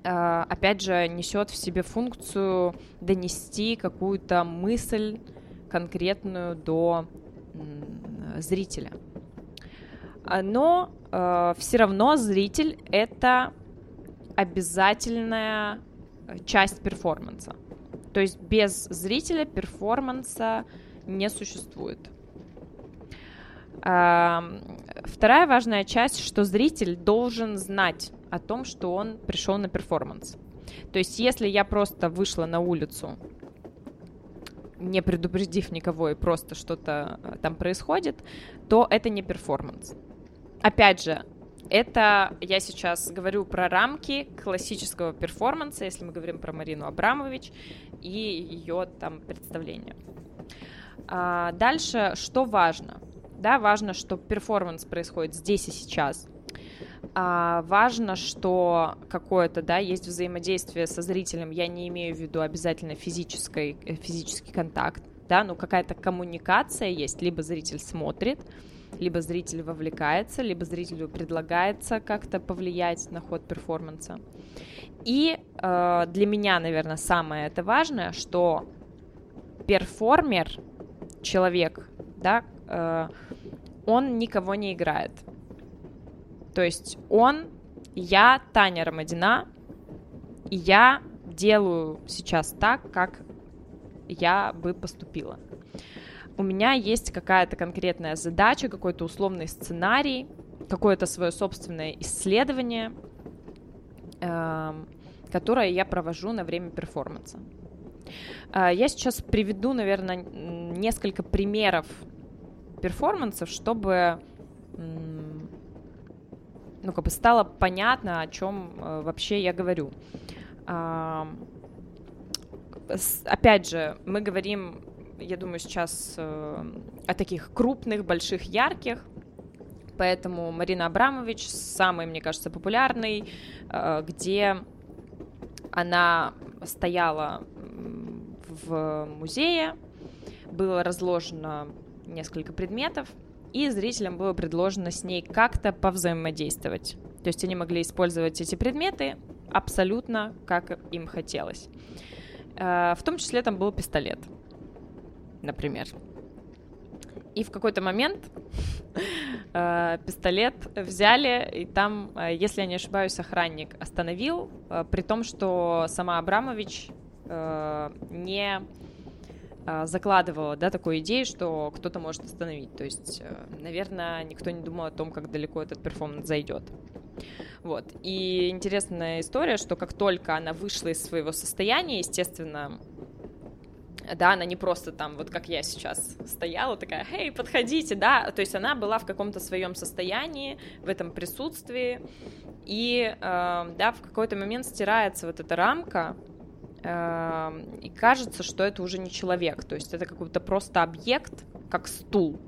A: опять же, несет в себе функцию донести какую-то мысль конкретную до зрителя. Но э, все равно зритель это обязательная часть перформанса. То есть без зрителя перформанса не существует. Э, вторая важная часть, что зритель должен знать о том, что он пришел на перформанс. То есть если я просто вышла на улицу не предупредив никого и просто что-то э, там происходит, то это не перформанс. Опять же, это я сейчас говорю про рамки классического перформанса, если мы говорим про Марину Абрамович и ее там представление. А дальше, что важно? Да, важно, что перформанс происходит здесь и сейчас. А, важно, что какое-то, да, есть взаимодействие со зрителем. Я не имею в виду обязательно физический, э, физический контакт, да, но какая-то коммуникация есть. Либо зритель смотрит, либо зритель вовлекается, либо зрителю предлагается как-то повлиять на ход перформанса. И э, для меня, наверное, самое это важное, что перформер, человек, да, э, он никого не играет. То есть он, я Таня Рамадина, и я делаю сейчас так, как я бы поступила. У меня есть какая-то конкретная задача, какой-то условный сценарий, какое-то свое собственное исследование, э, которое я провожу на время перформанса. Э, я сейчас приведу, наверное, несколько примеров перформансов, чтобы ну, как бы стало понятно, о чем э, вообще я говорю. А, опять же, мы говорим, я думаю, сейчас э, о таких крупных, больших, ярких, поэтому Марина Абрамович самый, мне кажется, популярный, э, где она стояла в музее, было разложено несколько предметов, и зрителям было предложено с ней как-то повзаимодействовать. То есть они могли использовать эти предметы абсолютно как им хотелось. Э, в том числе там был пистолет, например. И в какой-то момент э, пистолет взяли, и там, э, если я не ошибаюсь, охранник остановил, при том, что сама Абрамович не закладывала, да, такую идею, что кто-то может остановить. То есть, э, наверное, никто не думал о том, как далеко этот перформанс зайдет. Вот. И интересная история, что как только она вышла из своего состояния, естественно, да, она не просто там, вот как я сейчас стояла, такая, эй, подходите, да, то есть она была в каком-то своем состоянии, в этом присутствии, и, э, да, в какой-то момент стирается вот эта рамка, и кажется, что это уже не человек, то есть это какой-то просто объект, как стул,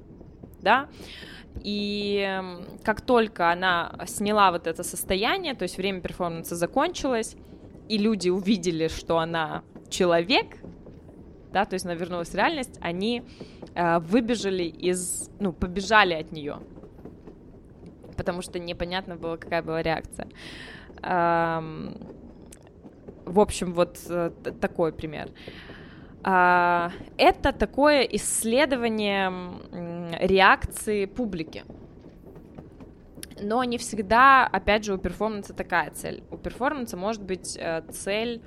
A: да, и эм, как только она сняла вот это состояние, то есть время перформанса закончилось, и люди увидели, что она человек, да, то есть она вернулась в реальность, они э, выбежали из, ну, побежали от нее, потому что непонятно было, какая была реакция. Эм, в общем, вот э, такой пример. А, это такое исследование реакции публики. Но не всегда, опять же, у перформанса такая цель. У перформанса может быть э, цель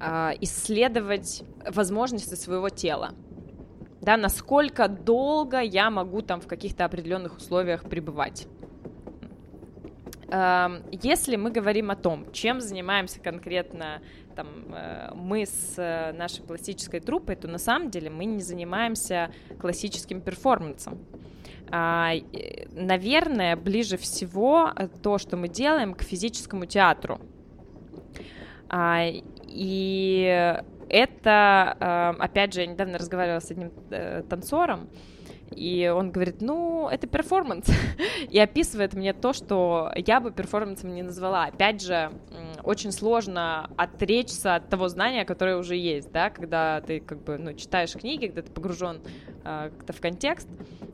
A: а, исследовать возможности своего тела. Да, насколько долго я могу там в каких-то определенных условиях пребывать. Эм, если мы говорим о том, чем занимаемся конкретно там, э, мы с э, нашей пластической труппой, то на самом деле мы не занимаемся классическим перформансом. А, наверное, ближе всего то, что мы делаем, к физическому театру. А, и это, э, опять же, я недавно разговаривала с одним танцором, И он говорит, ну, это перформанс. и описывает мне то, что я бы перформансом не назвала. Опять же, очень сложно отречься от того знания, которое уже есть, да, когда ты как бы, ну, читаешь книги, когда ты погружен э, как-то в контекст.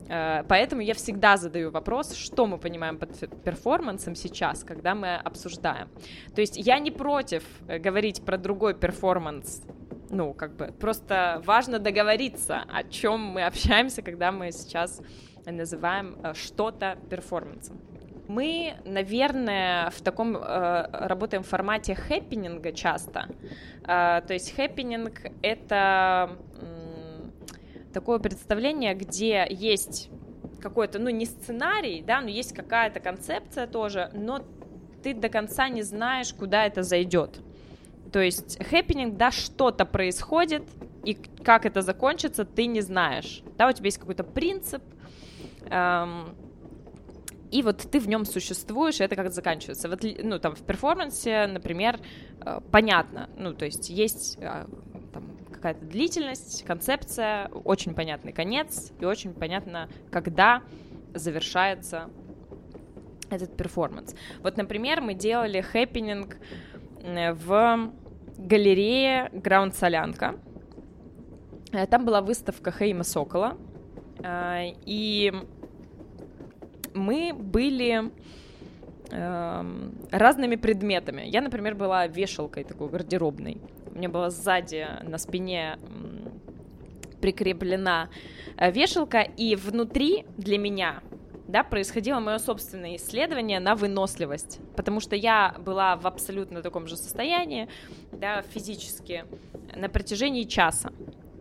A: Э, поэтому я всегда задаю вопрос, что мы понимаем под перформансом сейчас, когда мы обсуждаем. То есть я не против э, говорить про другой перформанс ну, как бы, просто важно договориться, о чем мы общаемся, когда мы сейчас называем э, что-то перформансом. Мы, наверное, в таком э, работаем в формате хэппининга часто. Э, то есть хэппининг — это э, такое представление, где есть какой-то, ну, не сценарий, да, но есть какая-то концепция тоже, но ты до конца не знаешь, куда это зайдет. То есть хэппининг, да, что-то происходит, и как это закончится, ты не знаешь. Да, у тебя есть какой-то принцип, эм, и вот ты в нем существуешь, и это как заканчивается. Вот, ну, там, в перформансе, например, э, понятно, ну, то есть есть э, какая-то длительность, концепция, очень понятный конец, и очень понятно, когда завершается этот перформанс. Вот, например, мы делали хэппининг в галерея Граунд Солянка. Э, там была выставка Хейма Сокола. Э, и мы были эм, разными предметами. Я, например, была вешалкой такой гардеробной. У меня была сзади на спине прикреплена э, вешалка, и внутри для меня да, происходило мое собственное исследование на выносливость, потому что я была в абсолютно таком же состоянии, да, физически, на протяжении часа.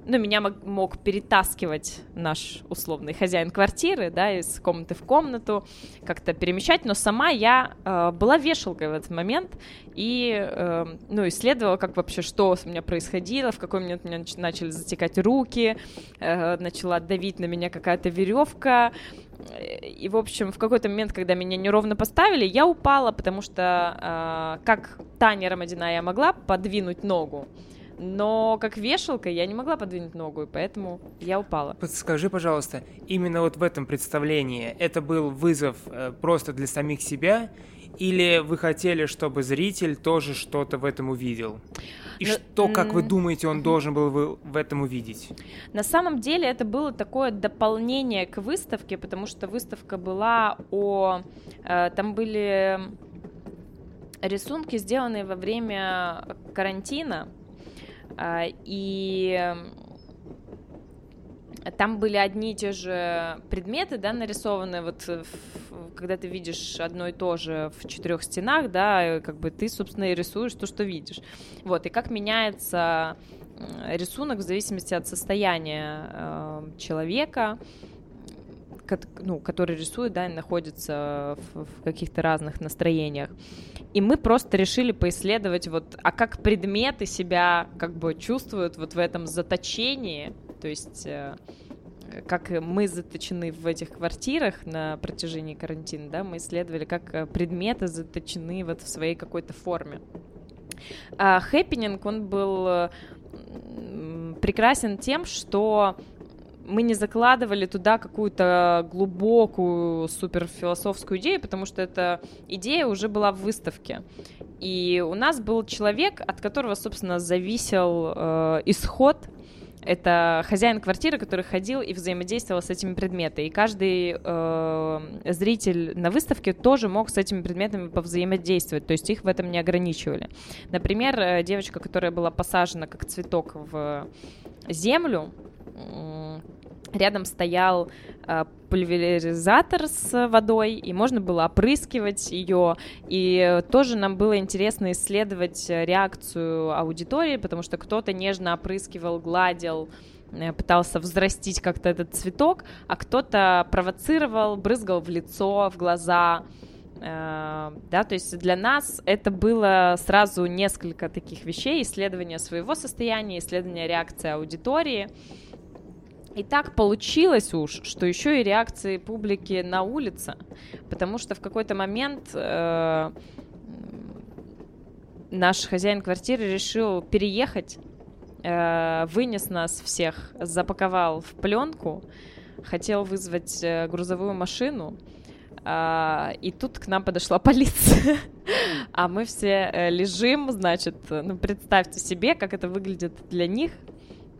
A: Ну, меня мог, перетаскивать наш условный хозяин квартиры, да, из комнаты в комнату, как-то перемещать, но сама я э, была вешалкой в этот момент и, э, ну, исследовала, как вообще, что у меня происходило, в какой момент у меня начали затекать руки, э, начала давить на меня какая-то веревка, и, в общем, в какой-то момент, когда меня неровно поставили, я упала, потому что, э, как Таня Ромадина, я могла подвинуть ногу, но как вешалка я не могла подвинуть ногу, и поэтому я упала.
C: Подскажи, пожалуйста, именно вот в этом представлении это был вызов э, просто для самих себя, или вы хотели, чтобы зритель тоже что-то в этом увидел? И Но, ну, что, как вы думаете, он должен был в этом увидеть?
A: На самом деле это было такое дополнение к выставке, потому что выставка была о... Э, там были рисунки, сделанные во время карантина, э, и там были одни и те же предметы, да, нарисованы, вот в, когда ты видишь одно и то же в четырех стенах, да, как бы ты, собственно, и рисуешь то, что видишь. Вот, и как меняется рисунок в зависимости от состояния э, человека, ну, который рисует, да, находится в, в каких-то разных настроениях. И мы просто решили поисследовать, вот, а как предметы себя как бы чувствуют вот в этом заточении, то есть э, как мы заточены в этих квартирах на протяжении карантина, да, мы исследовали, как э, предметы заточены вот в своей какой-то форме. А хэппининг, он был прекрасен тем, что мы не закладывали туда какую-то глубокую суперфилософскую идею, потому что эта идея уже была в выставке. И у нас был человек, от которого, собственно, зависел э, исход это хозяин квартиры, который ходил и взаимодействовал с этими предметами. И каждый э, зритель на выставке тоже мог с этими предметами повзаимодействовать, то есть их в этом не ограничивали. Например, э, девочка, которая была посажена как цветок в землю, рядом стоял э, пульверизатор с водой, и можно было опрыскивать ее. И тоже нам было интересно исследовать реакцию аудитории, потому что кто-то нежно опрыскивал, гладил, э, пытался взрастить как-то этот цветок, а кто-то провоцировал, брызгал в лицо, в глаза. Э, да, то есть для нас это было сразу несколько таких вещей, исследование своего состояния, исследование реакции аудитории. И так получилось уж, что еще и реакции публики на улице, потому что в какой-то момент э, наш хозяин квартиры решил переехать, э, вынес нас всех, запаковал в пленку, хотел вызвать э, грузовую машину, а, и тут к нам подошла полиция. А мы все э, лежим, значит, ну представьте себе, как это выглядит для них.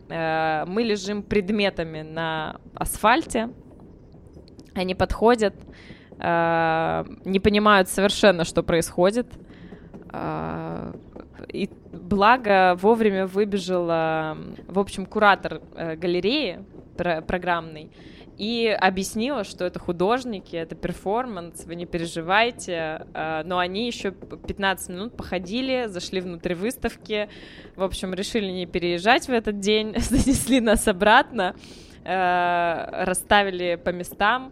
A: Э, мы лежим предметами на асфальте, они подходят, э, не понимают совершенно, что происходит. И благо вовремя выбежала, в общем, куратор галереи программный, и объяснила, что это художники, это перформанс, вы не переживайте. А, но они еще 15 минут походили, зашли внутрь выставки, в общем, решили не переезжать в этот день, занесли нас обратно, а, расставили по местам,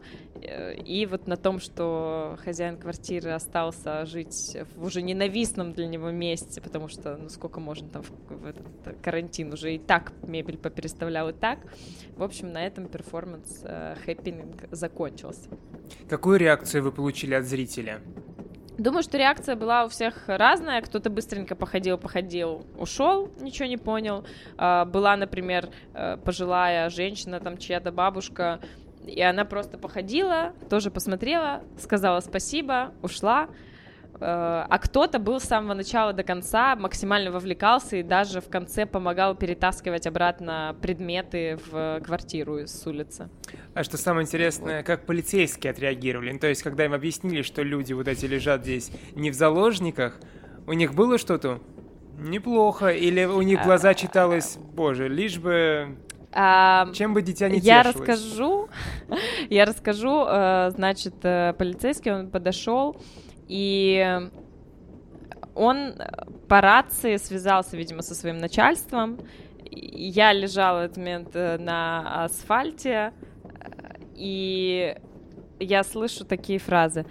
A: и вот на том, что хозяин квартиры остался жить в уже ненавистном для него месте, потому что, ну, сколько можно там в, в этот карантин уже и так мебель попереставлял и так. В общем, на этом перформанс э, хэппинг закончился.
C: Какую реакцию вы получили от зрителя?
A: Думаю, что реакция была у всех разная. Кто-то быстренько походил, походил, ушел, ничего не понял. А, была, например, э, пожилая женщина, там чья-то бабушка, и она просто походила, тоже посмотрела, сказала спасибо, ушла. Э, а кто-то был с самого начала до конца, максимально вовлекался и даже в конце помогал перетаскивать обратно предметы в квартиру с улицы.
C: А что самое интересное, как полицейские отреагировали? Ну, то есть, когда им объяснили, что люди вот эти лежат здесь не в заложниках, у них было что-то неплохо? Или у них глаза читалось, боже, лишь бы а, Чем бы дитя не
A: Я расскажу, я расскажу, э, значит, э, полицейский, он подошел, и он по рации связался, видимо, со своим начальством. Я лежала в этот момент э, на асфальте, и я слышу такие фразы.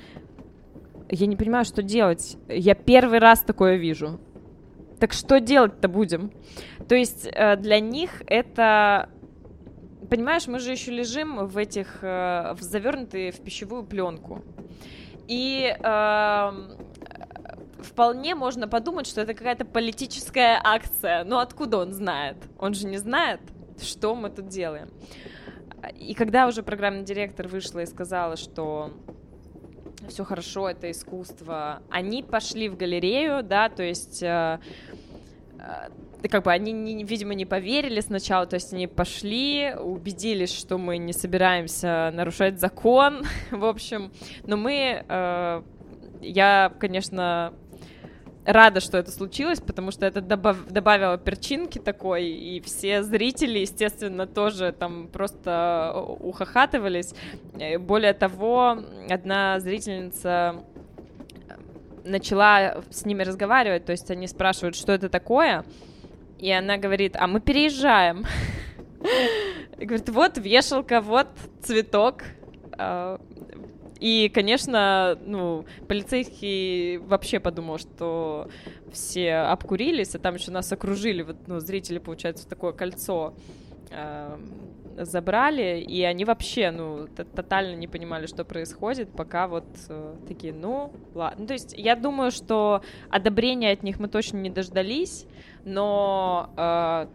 A: Я не понимаю, что делать. Я первый раз такое вижу. Так что делать-то будем? То есть э, для них это понимаешь, мы же еще лежим в этих, э, в завернутые в пищевую пленку. И э, вполне можно подумать, что это какая-то политическая акция. Но откуда он знает? Он же не знает, что мы тут делаем. И когда уже программный директор вышла и сказала, что все хорошо, это искусство, они пошли в галерею, да, то есть э, как бы они, не, видимо, не поверили сначала, то есть они пошли, убедились, что мы не собираемся нарушать закон, в общем, но мы, э, я, конечно, рада, что это случилось, потому что это добав добавило перчинки такой, и все зрители, естественно, тоже там просто ухахатывались. Э, более того, одна зрительница начала с ними разговаривать, то есть они спрашивают, что это такое, и она говорит, а мы переезжаем. И говорит, вот вешалка, вот цветок. А, и, конечно, ну, полицейский вообще подумал, что все обкурились, а там еще нас окружили, вот, ну, зрители, получается, такое кольцо э, забрали, и они вообще, ну, тотально не понимали, что происходит, пока вот э, такие, ну, ладно. Ну, то есть я думаю, что одобрения от них мы точно не дождались, но э,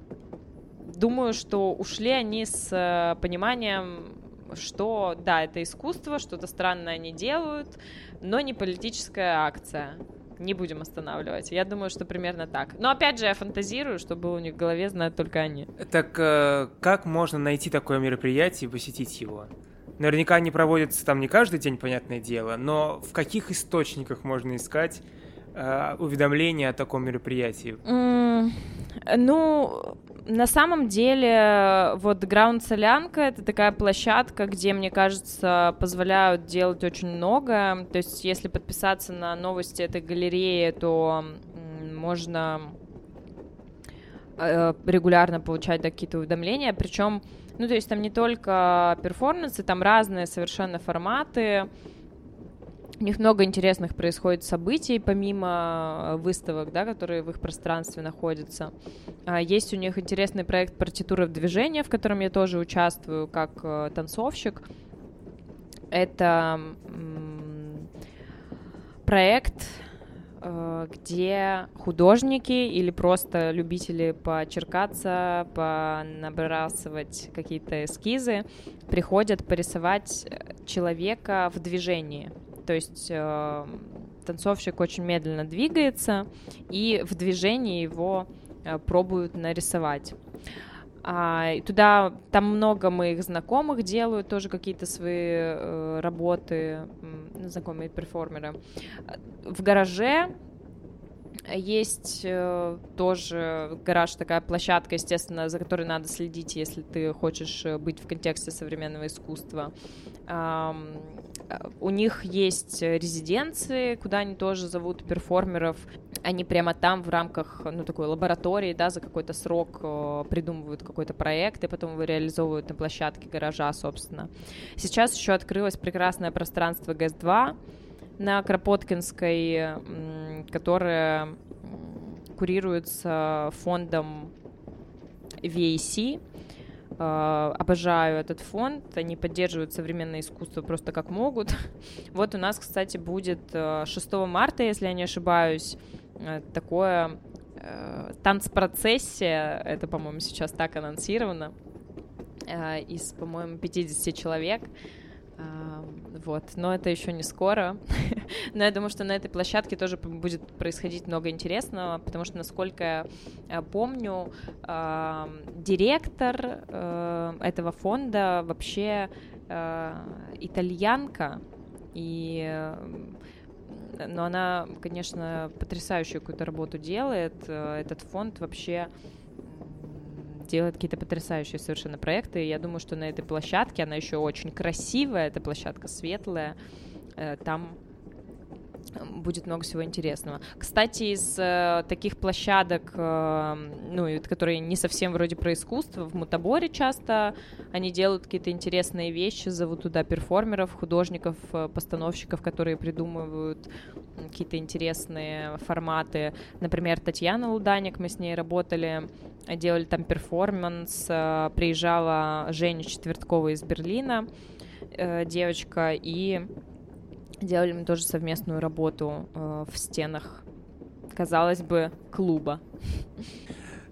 A: думаю, что ушли они с э, пониманием что да, это искусство, что-то странное они делают, но не политическая акция. Не будем останавливать. Я думаю, что примерно так. Но опять же, я фантазирую, что было у них в голове, знают только они.
C: Так э, как можно найти такое мероприятие и посетить его? Наверняка они проводятся там не каждый день, понятное дело, но в каких источниках можно искать э, уведомления о таком мероприятии?
A: Mm, ну, на самом деле, вот Ground Солянка — это такая площадка, где, мне кажется, позволяют делать очень много. То есть, если подписаться на новости этой галереи, то можно э, регулярно получать какие-то уведомления, причем, ну, то есть там не только перформансы, там разные совершенно форматы, у них много интересных происходит событий, помимо э, выставок, да, которые в их пространстве находятся. А, есть у них интересный проект «Партитура в движении», в котором я тоже участвую как э, танцовщик. Это проект, э, где художники или просто любители почеркаться, понабрасывать какие-то эскизы приходят порисовать человека в движении. То есть э, танцовщик очень медленно двигается, и в движении его э, пробуют нарисовать. А, туда там много моих знакомых делают тоже какие-то свои э, работы, знакомые перформеры. В гараже есть э, тоже гараж, такая площадка, естественно, за которой надо следить, если ты хочешь э, быть в контексте современного искусства. Э, у них есть резиденции, куда они тоже зовут перформеров. Они прямо там в рамках, ну, такой лаборатории, да, за какой-то срок э, придумывают какой-то проект, и потом его реализовывают на площадке гаража, собственно. Сейчас еще открылось прекрасное пространство ГЭС-2, на Кропоткинской, которая курируется фондом VAC. А, обожаю этот фонд, они поддерживают современное искусство просто как могут. Вот у нас, кстати, будет 6 а, марта, если я не ошибаюсь, э, такое э, танцпроцессия, это, по-моему, сейчас так анонсировано, э, из, по-моему, 50 человек, вот, но это еще не скоро. но я думаю, что на этой площадке тоже будет происходить много интересного, потому что, насколько я э, помню, директор э, этого фонда вообще э, итальянка, и но она, конечно, потрясающую какую-то работу делает. Этот фонд вообще делает какие-то потрясающие совершенно проекты. И я думаю, что на этой площадке, она еще очень красивая, эта площадка светлая, э, там будет много всего интересного. Кстати, из э, таких площадок, э, ну, которые не совсем вроде про искусство, в Мутаборе часто они делают какие-то интересные вещи, зовут туда перформеров, художников, э, постановщиков, которые придумывают какие-то интересные форматы. Например, Татьяна Луданик, мы с ней работали, делали там перформанс, э, приезжала Женя Четверткова из Берлина, э, девочка, и Делали мы тоже совместную работу э, в стенах, казалось бы, клуба.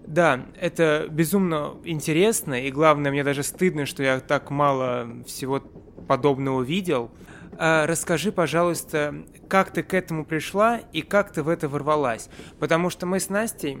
C: Да, это безумно интересно, и главное, мне даже стыдно, что я так мало всего подобного видел. А расскажи, пожалуйста, как ты к этому пришла и как ты в это ворвалась? Потому что мы с Настей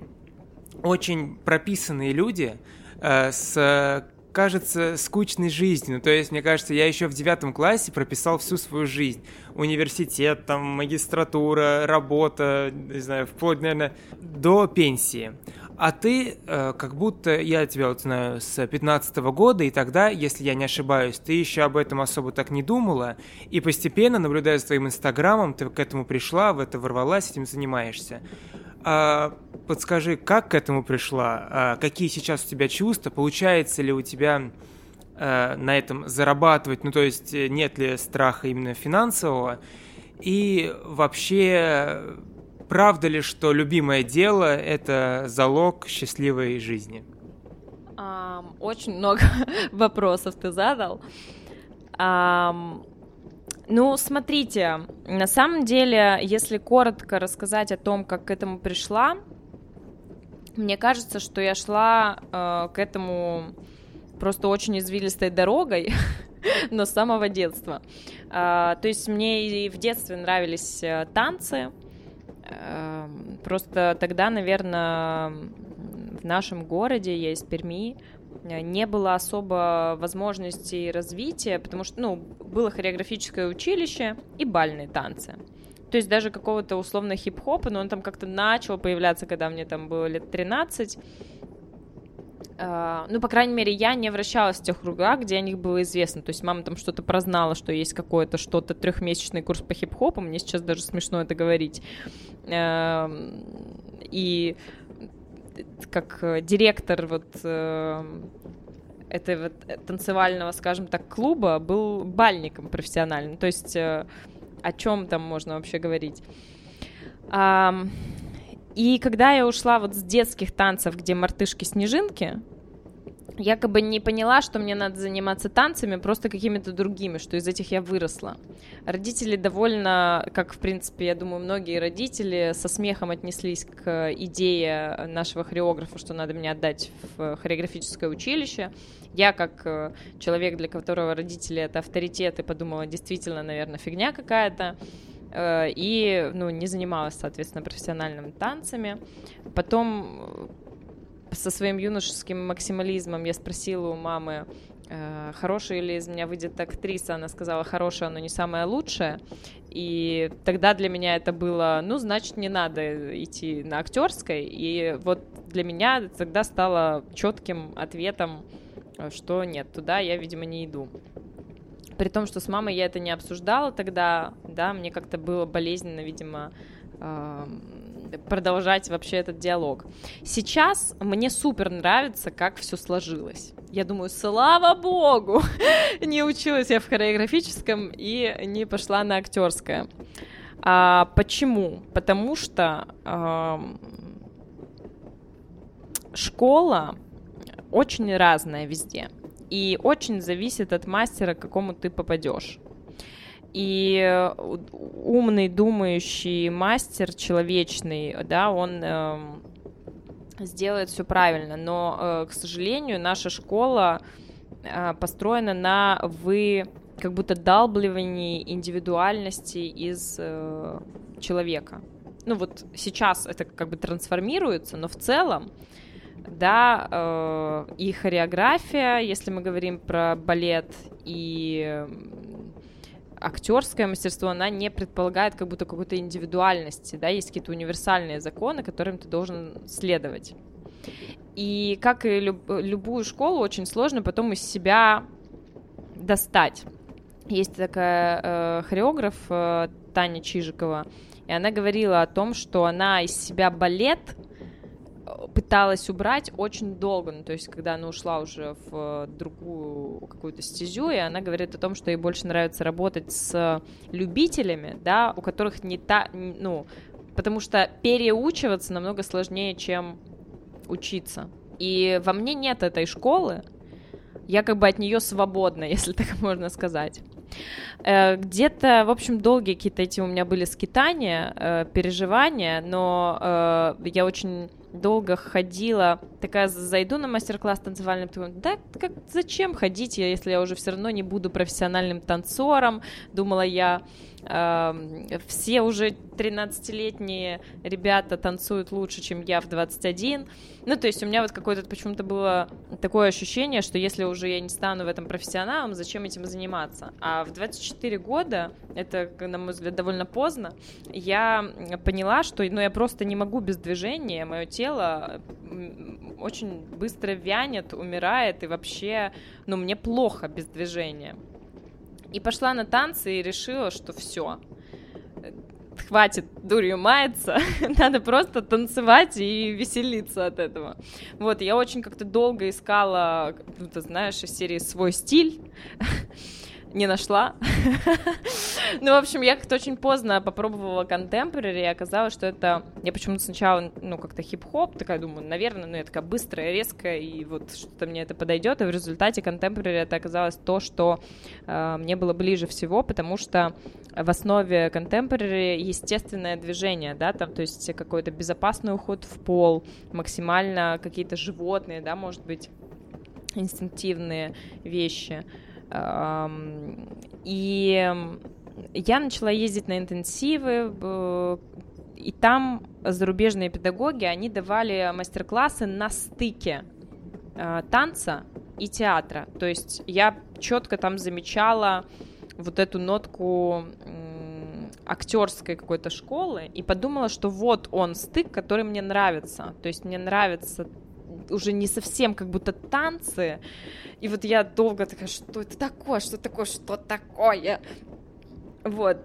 C: очень прописанные люди э, с кажется скучной жизнью. То есть, мне кажется, я еще в девятом классе прописал всю свою жизнь. Университет, там, магистратура, работа, не знаю, вплоть, наверное, до пенсии. А ты, э, как будто, я тебя вот знаю с 15 -го года, и тогда, если я не ошибаюсь, ты еще об этом особо так не думала, и постепенно, наблюдая за твоим инстаграмом, ты к этому пришла, в это ворвалась, этим занимаешься. А, подскажи, как к этому пришла? А, какие сейчас у тебя чувства? Получается ли у тебя а, на этом зарабатывать? Ну, то есть э, нет ли страха именно финансового? И вообще, правда ли, что любимое дело – это залог счастливой жизни?
A: Um, очень много вопросов ты задал. Um, ну, смотрите, на самом деле, если коротко рассказать о том, как к этому пришла, мне кажется, что я шла э, к этому просто очень извилистой дорогой, но с самого детства. Э, то есть мне и в детстве нравились э, танцы. Э, просто тогда, наверное, в нашем городе, из Перми, не было особо возможностей развития, потому что, ну, было хореографическое училище и бальные танцы. То есть даже какого-то условно хип-хопа, но он там как-то начал появляться, когда мне там было лет 13. Uh, ну, по крайней мере, я не вращалась в тех кругах, где о них было известно. То есть мама там что-то прознала, что есть какой-то что-то трехмесячный курс по хип-хопу. Мне сейчас даже смешно это говорить. Uh, и как э, директор вот э, этой вот э, танцевального, скажем так, клуба был бальником профессиональным. То есть о чем там можно вообще говорить? И когда я ушла вот с детских танцев, где мартышки-снежинки, я как бы не поняла, что мне надо заниматься танцами, просто какими-то другими, что из этих я выросла. Родители довольно, как, в принципе, я думаю, многие родители со смехом отнеслись к идее нашего хореографа, что надо меня отдать в хореографическое училище. Я, как э, человек, для которого родители это авторитеты, подумала, действительно, наверное, фигня какая-то э, и ну, не занималась, соответственно, профессиональными танцами. Потом со своим юношеским максимализмом я спросила у мамы, э, хорошая ли из меня выйдет актриса, она сказала, хорошая, но не самая лучшая. И тогда для меня это было, ну, значит, не надо идти на актерской. И вот для меня тогда стало четким ответом, что нет, туда я, видимо, не иду. При том, что с мамой я это не обсуждала тогда, да, мне как-то было болезненно, видимо, продолжать вообще этот диалог. Сейчас мне супер нравится, как все сложилось. Я думаю, слава богу, не училась я в хореографическом и не пошла на актерское. А, почему? Потому что а, школа очень разная везде. И очень зависит от мастера, к какому ты попадешь. И умный, думающий мастер человечный, да, он э, сделает все правильно. Но, э, к сожалению, наша школа э, построена на вы как будто далбливании индивидуальности из э, человека. Ну вот сейчас это как бы трансформируется, но в целом, да, э, и хореография, если мы говорим про балет, и актерское мастерство, она не предполагает как будто какой-то индивидуальности, да, есть какие-то универсальные законы, которым ты должен следовать. И как и люб, любую школу, очень сложно потом из себя достать. Есть такая э, хореограф э, Таня Чижикова, и она говорила о том, что она из себя балет пыталась убрать очень долго, ну, то есть когда она ушла уже в другую какую-то стезю, и она говорит о том, что ей больше нравится работать с любителями, да, у которых не та, ну, потому что переучиваться намного сложнее, чем учиться. И во мне нет этой школы, я как бы от нее свободна, если так можно сказать. Э, где-то, в общем, долгие какие-то эти у меня были скитания, э, переживания, но э, я очень долго ходила, такая зайду на мастер-класс танцевальный, думаю, да как, зачем ходить, если я уже все равно не буду профессиональным танцором, думала я, все уже 13-летние ребята танцуют лучше, чем я в 21. Ну, то есть у меня вот какое-то почему-то было такое ощущение, что если уже я не стану в этом профессионалом, зачем этим заниматься? А в 24 года, это, на мой взгляд, довольно поздно, я поняла, что ну, я просто не могу без движения, мое тело очень быстро вянет, умирает, и вообще, ну, мне плохо без движения. И пошла на танцы и решила, что все, хватит дурью маяться, надо просто танцевать и веселиться от этого. Вот, я очень как-то долго искала, ну, ты знаешь, из серии свой стиль, не нашла. ну, в общем, я как-то очень поздно попробовала контемпорари, и оказалось, что это... Я почему-то сначала, ну, как-то хип-хоп, такая думаю, наверное, ну, я такая быстрая, резкая, и вот что-то мне это подойдет, и в результате контемпорари это оказалось то, что э, мне было ближе всего, потому что в основе контемпорари естественное движение, да, там, то есть какой-то безопасный уход в пол, максимально какие-то животные, да, может быть, инстинктивные вещи. И я начала ездить на интенсивы, и там зарубежные педагоги, они давали мастер-классы на стыке а, танца и театра. То есть я четко там замечала вот эту нотку актерской какой-то школы и подумала, что вот он стык, который мне нравится. То есть мне нравится уже не совсем как будто танцы. И вот я долго такая, что это такое, что такое, что такое? Вот.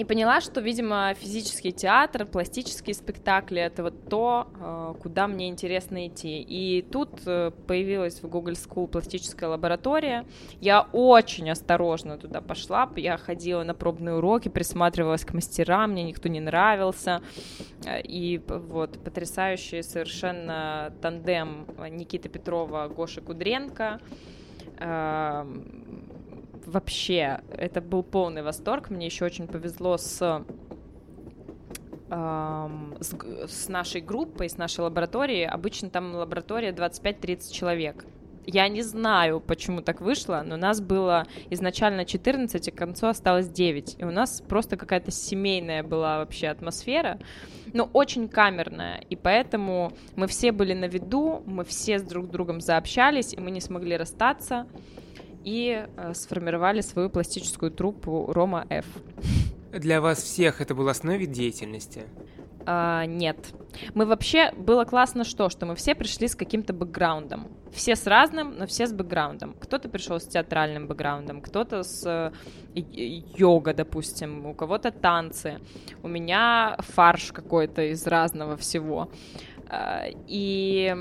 A: И поняла, что, видимо, физический театр, пластические спектакли — это вот то, э, куда мне интересно идти. И тут э, появилась в Google School пластическая лаборатория. Я очень осторожно туда пошла. Я ходила на пробные уроки, присматривалась к мастерам, мне никто не нравился. Э, и вот потрясающий совершенно тандем Никиты Петрова, Гоши Кудренко эм, вообще, это был полный восторг. Мне еще очень повезло с с, с нашей группой, с нашей лабораторией. Обычно там лаборатория 25-30 человек. Я не знаю, почему так вышло, но нас было изначально 14, и к концу осталось 9. И у нас просто какая-то семейная была вообще атмосфера, но очень камерная. И поэтому мы все были на виду, мы все с друг другом заобщались, и мы не смогли расстаться и э, сформировали свою пластическую труппу Рома F.
C: Для вас всех это был вид деятельности?
A: А, нет. Мы вообще... Было классно что? Что мы все пришли с каким-то бэкграундом. Все с разным, но все с бэкграундом. Кто-то пришел с театральным бэкграундом, кто-то с э, йога, допустим, у кого-то танцы. У меня фарш какой-то из разного всего. И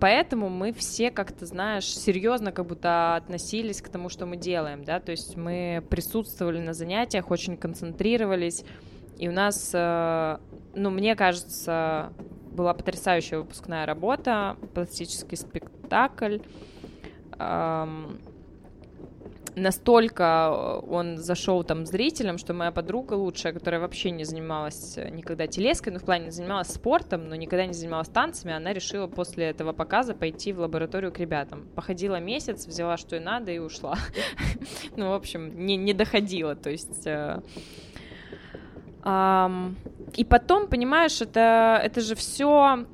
A: поэтому мы все как-то, знаешь, серьезно как будто относились к тому, что мы делаем, да, то есть мы присутствовали на занятиях, очень концентрировались, и у нас, э, ну, мне кажется, была потрясающая выпускная работа, пластический спектакль, настолько э, он зашел там зрителям, что моя подруга лучшая, которая вообще не занималась э, никогда телеской, ну, в плане занималась спортом, но никогда не занималась танцами, она решила после этого показа пойти в лабораторию к ребятам. Походила месяц, взяла что и надо и ушла. Ну, в общем, не, не доходила, то есть... Э, и потом, понимаешь, это, это же все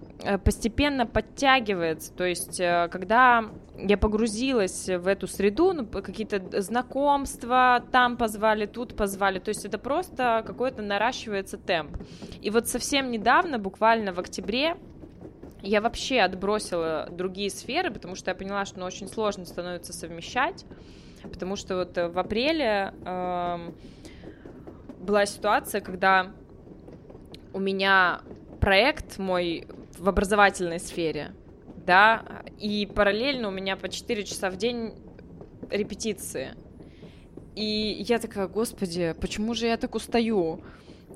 A: постепенно подтягивается. То есть, когда я погрузилась в эту среду, ну, какие-то знакомства, там позвали, тут позвали, то есть это просто какой-то наращивается темп. И вот совсем недавно, буквально в октябре, я вообще отбросила другие сферы, потому что я поняла, что ну, очень сложно становится совмещать, потому что вот в апреле э, была ситуация, когда у меня проект мой в образовательной сфере, да, и параллельно у меня по 4 часа в день репетиции. И я такая, господи, почему же я так устаю?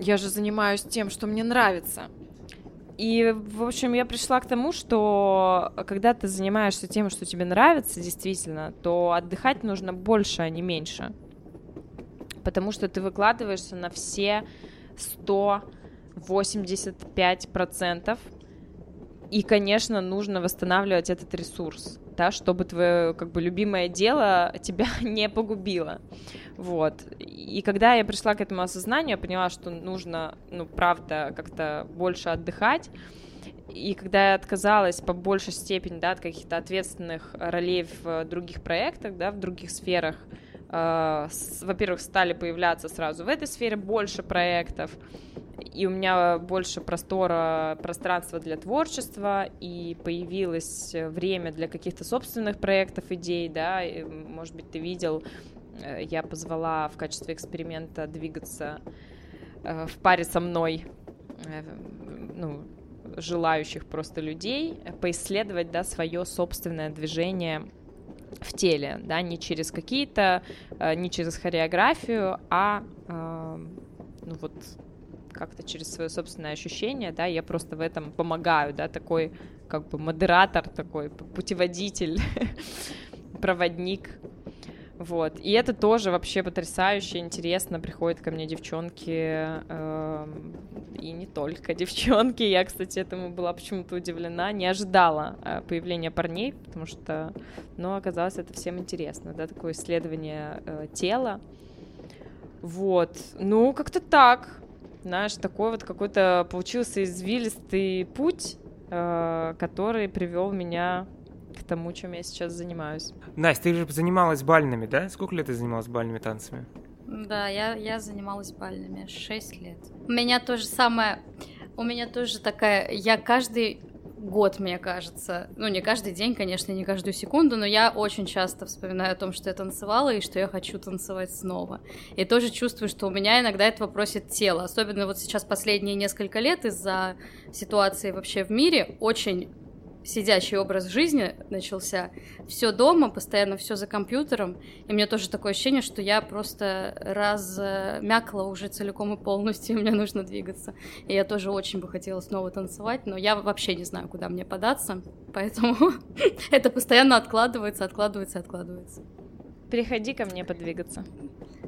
A: Я же занимаюсь тем, что мне нравится. И, в общем, я пришла к тому, что когда ты занимаешься тем, что тебе нравится, действительно, то отдыхать нужно больше, а не меньше. Потому что ты выкладываешься на все 185%, и, конечно, нужно восстанавливать этот ресурс, да, чтобы твое как бы любимое дело тебя не погубило. Вот. И когда я пришла к этому осознанию, я поняла, что нужно, ну, правда, как-то больше отдыхать. И когда я отказалась по большей степени, да, от каких-то ответственных ролей в других проектах, да, в других сферах, э, во-первых, стали появляться сразу в этой сфере больше проектов, и у меня больше простора, пространства для творчества, и появилось время для каких-то собственных проектов, идей, да, и, может быть, ты видел, э, я позвала в качестве эксперимента двигаться э, в паре со мной, э, ну, желающих просто людей, поисследовать, да, свое собственное движение в теле, да, не через какие-то, не через хореографию, а, ну вот, как-то через свое собственное ощущение, да, я просто в этом помогаю, да, такой как бы модератор, такой путеводитель, проводник, вот. И это тоже вообще потрясающе, интересно. Приходят ко мне девчонки, э, и не только девчонки. Я, кстати, этому была почему-то удивлена, не ожидала э, появления парней, потому что, ну, оказалось, это всем интересно, да, такое исследование э, тела. Вот. Ну, как-то так знаешь, такой вот какой-то получился извилистый путь, э, который привел меня к тому, чем я сейчас занимаюсь.
C: Настя, ты же занималась бальными, да? Сколько лет ты занималась бальными танцами?
D: Да, я, я занималась бальными 6 лет. У меня тоже самое... У меня тоже такая... Я каждый год, мне кажется. Ну, не каждый день, конечно, не каждую секунду, но я очень часто вспоминаю о том, что я танцевала и что я хочу танцевать снова. И тоже чувствую, что у меня иногда этого просит тело. Особенно вот сейчас последние несколько лет из-за ситуации вообще в мире очень сидящий образ жизни начался. Все дома, постоянно все за компьютером. И мне тоже такое ощущение, что я просто размякла уже целиком и полностью, и мне нужно двигаться. И я тоже очень бы хотела снова танцевать, но я вообще не знаю, куда мне податься. Поэтому это постоянно откладывается, откладывается, откладывается.
A: Приходи ко мне подвигаться.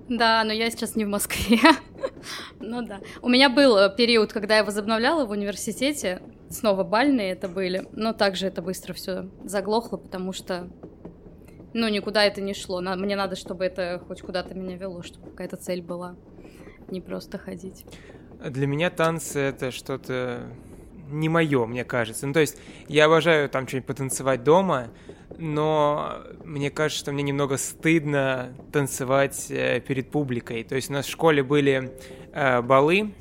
D: Да, но я сейчас не в Москве. ну да. У меня был э, период, когда я возобновляла в университете. Снова бальные это были. Но также это быстро все заглохло, потому что ну, никуда это не шло. Мне надо, чтобы это хоть куда-то меня вело, чтобы какая-то цель была. Не просто ходить.
C: Для меня танцы это что-то не мое, мне кажется. Ну, то есть я обожаю там что-нибудь потанцевать дома, но мне кажется, что мне немного стыдно танцевать э, перед публикой. То есть у нас в школе были э, балы,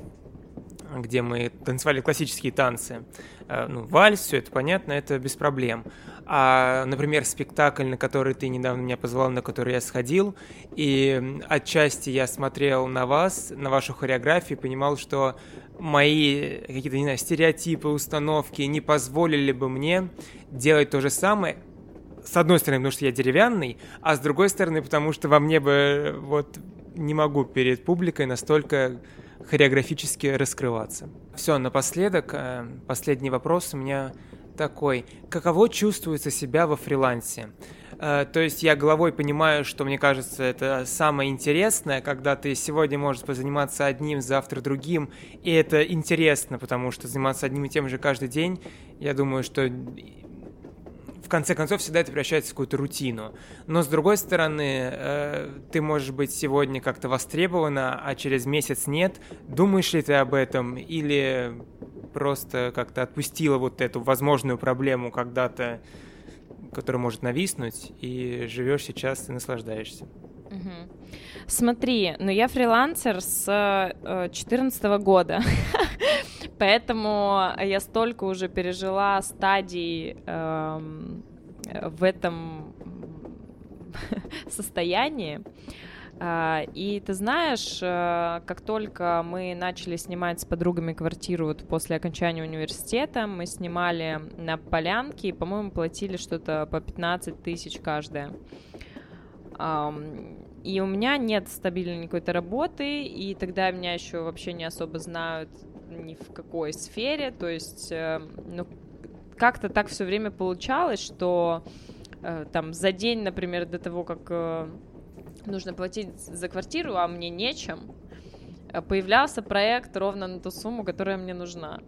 C: где мы танцевали классические танцы. Э, ну, вальс, все это понятно, это без проблем. А, например, спектакль, на который ты недавно меня позвал, на который я сходил, и отчасти я смотрел на вас, на вашу хореографию, понимал, что мои какие-то, не знаю, стереотипы, установки не позволили бы мне делать то же самое, с одной стороны, потому что я деревянный, а с другой стороны, потому что во мне бы вот не могу перед публикой настолько хореографически раскрываться. Все, напоследок, э, последний вопрос у меня такой. Каково чувствуется себя во фрилансе? Э, то есть я головой понимаю, что мне кажется, это самое интересное, когда ты сегодня можешь позаниматься одним, завтра другим, и это интересно, потому что заниматься одним и тем же каждый день, я думаю, что в конце концов всегда это превращается в какую-то рутину. Но с другой стороны, э, ты можешь быть сегодня как-то востребована, а через месяц нет. Думаешь ли ты об этом или просто как-то отпустила вот эту возможную проблему когда-то, которая может нависнуть, и живешь сейчас и наслаждаешься?
A: Смотри, ну я фрилансер с 2014 э, года. Поэтому я столько уже пережила стадий эм, в этом состоянии. Uh, и ты знаешь, uh, как только мы начали снимать с подругами квартиру вот после окончания университета, мы снимали на полянке, по-моему, платили что-то по 15 тысяч каждая. И у меня нет стабильной какой-то работы, и тогда меня еще вообще не особо знают ни в какой сфере, то есть, э, ну, как-то так все время получалось, что э, там за день, например, до того, как э, нужно платить за квартиру, а мне нечем, появлялся проект ровно на ту сумму, которая мне нужна.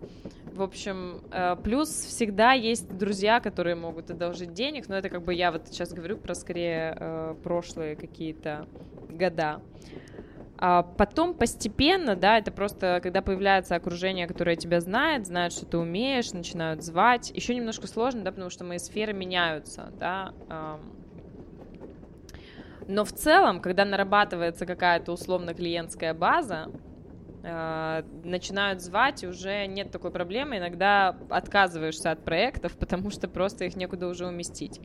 A: В общем, плюс всегда есть друзья, которые могут одолжить денег, но это как бы я вот сейчас говорю про скорее прошлые какие-то года. А потом постепенно, да, это просто когда появляется окружение, которое тебя знает, знает, что ты умеешь, начинают звать. Еще немножко сложно, да, потому что мои сферы меняются, да. Но в целом, когда нарабатывается какая-то условно клиентская база, а, начинают звать, и уже нет такой проблемы. Иногда отказываешься от проектов, потому что просто их некуда уже уместить.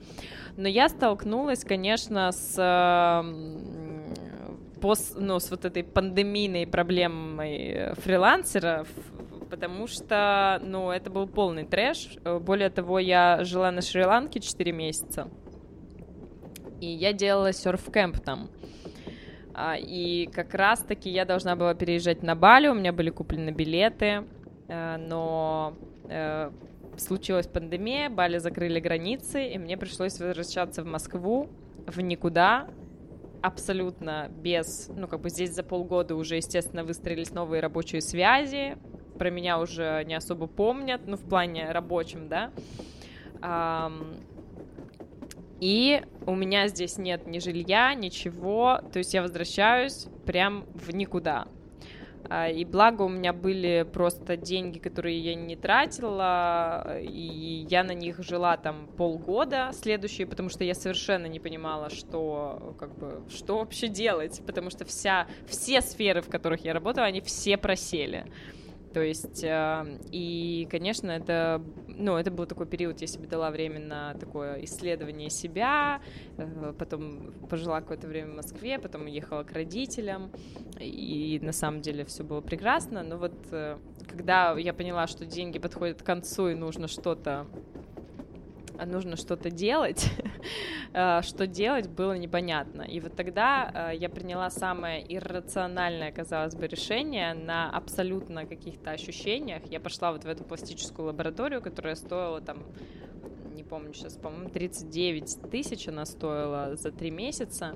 A: Но я столкнулась, конечно, с пос, ну, с вот этой пандемийной проблемой фрилансеров, потому что, ну, это был полный трэш. Более того, я жила на Шри-Ланке 4 месяца, и я делала серф-кэмп там. А, и как раз-таки я должна была переезжать на Бали, у меня были куплены билеты, э, но э, случилась пандемия, Бали закрыли границы, и мне пришлось возвращаться в Москву в никуда, абсолютно без, ну, как бы здесь за полгода уже, естественно, выстроились новые рабочие связи, про меня уже не особо помнят, ну, в плане рабочем, да. И у меня здесь нет ни жилья, ничего, то есть я возвращаюсь прям в никуда. А, и благо у меня были просто деньги, которые я не тратила, и я на них жила там полгода следующие, потому что я совершенно не понимала, что, как бы, что вообще делать, потому что вся, все сферы, в которых я работала, они все просели. То есть, э, и, конечно, это ну, это был такой период, я себе дала время на такое исследование себя, э, потом пожила какое-то время в Москве, потом уехала к родителям, и на самом деле все было прекрасно, но вот э, когда я поняла, что деньги подходят к концу и нужно что-то нужно что-то делать, э, что делать было непонятно. И вот тогда я приняла самое иррациональное, казалось бы, решение на абсолютно каких-то ощущениях. Я пошла вот в эту пластическую лабораторию, которая стоила там не помню сейчас, по-моему, 39 тысяч она стоила за три месяца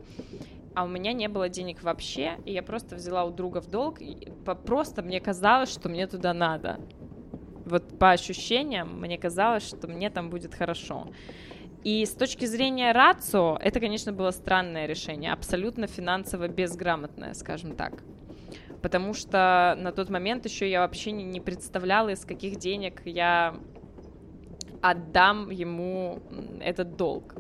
A: а у меня не было денег вообще, и я просто взяла у друга в долг, и просто мне казалось, что мне туда надо вот по ощущениям мне казалось, что мне там будет хорошо. И с точки зрения рацио, это, конечно, было странное решение, абсолютно финансово безграмотное, скажем так. Потому что на тот момент еще я вообще не, представляла, из каких денег я отдам ему этот долг.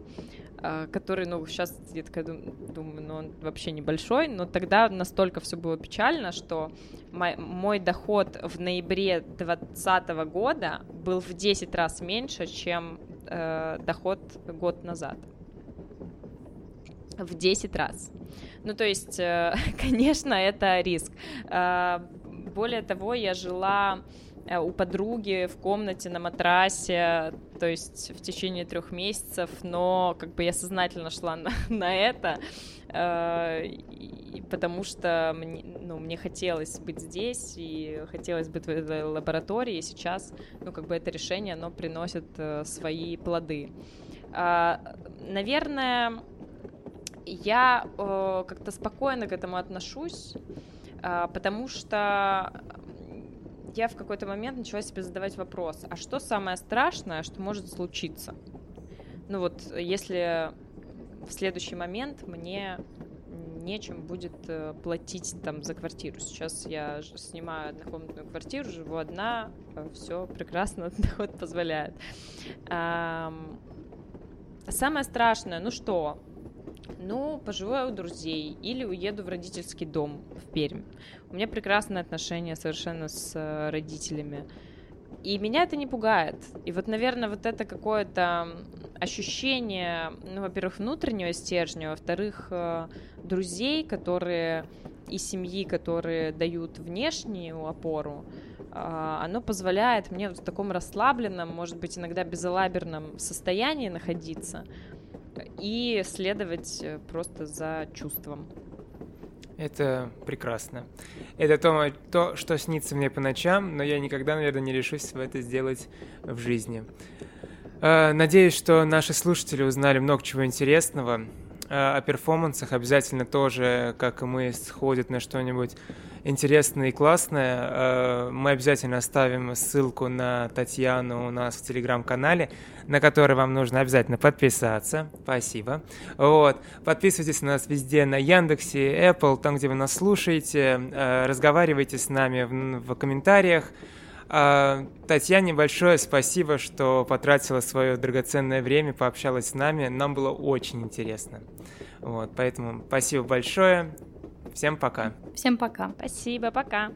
A: А, который, ну, сейчас я такая думаю, ну, он вообще небольшой, но тогда настолько все было печально, что мой, мой доход в ноябре 2020 года был в 10 раз меньше, чем э, доход год назад. В 10 раз. Ну, то есть, э, конечно, это риск. Э, более того, я жила у подруги в комнате на матрасе, то есть в течение трех месяцев, но как бы я сознательно шла на, на это, э, потому что мне, ну, мне хотелось быть здесь и хотелось быть в этой лаборатории, и сейчас, ну, как бы это решение, оно приносит э, свои плоды. Э, наверное, я э, как-то спокойно к этому отношусь, э, потому что я в какой-то момент начала себе задавать вопрос, а что самое страшное, что может случиться? Ну вот, если в следующий момент мне нечем будет э, платить там за квартиру. Сейчас я снимаю однокомнатную квартиру, живу одна, э, все прекрасно, доход позволяет. Самое страшное, ну что, ну, поживу у друзей или уеду в родительский дом в Пермь. У меня прекрасные отношения совершенно с э, родителями. И меня это не пугает. И вот, наверное, вот это какое-то ощущение, ну, во-первых, внутреннего стержня, во-вторых, э, друзей, которые и семьи, которые дают внешнюю опору, э, оно позволяет мне в таком расслабленном, может быть, иногда безалаберном состоянии находиться и следовать э, просто за чувством.
C: Это прекрасно. Это то, то, что снится мне по ночам, но я никогда, наверное, не решусь это сделать в жизни. Э, надеюсь, что наши слушатели узнали много чего интересного. Э, о перформансах обязательно тоже, как и мы, сходят на что-нибудь интересное и классное. Э, мы обязательно оставим ссылку на Татьяну у нас в телеграм-канале, на который вам нужно обязательно подписаться. Спасибо. Вот. Подписывайтесь на нас везде на Яндексе, Apple, там, где вы нас слушаете. Э, разговаривайте с нами в, в комментариях. А, Татьяне большое спасибо, что потратила свое драгоценное время, пообщалась с нами. Нам было очень интересно. Вот, поэтому спасибо большое. Всем пока.
D: Всем пока.
A: Спасибо, пока.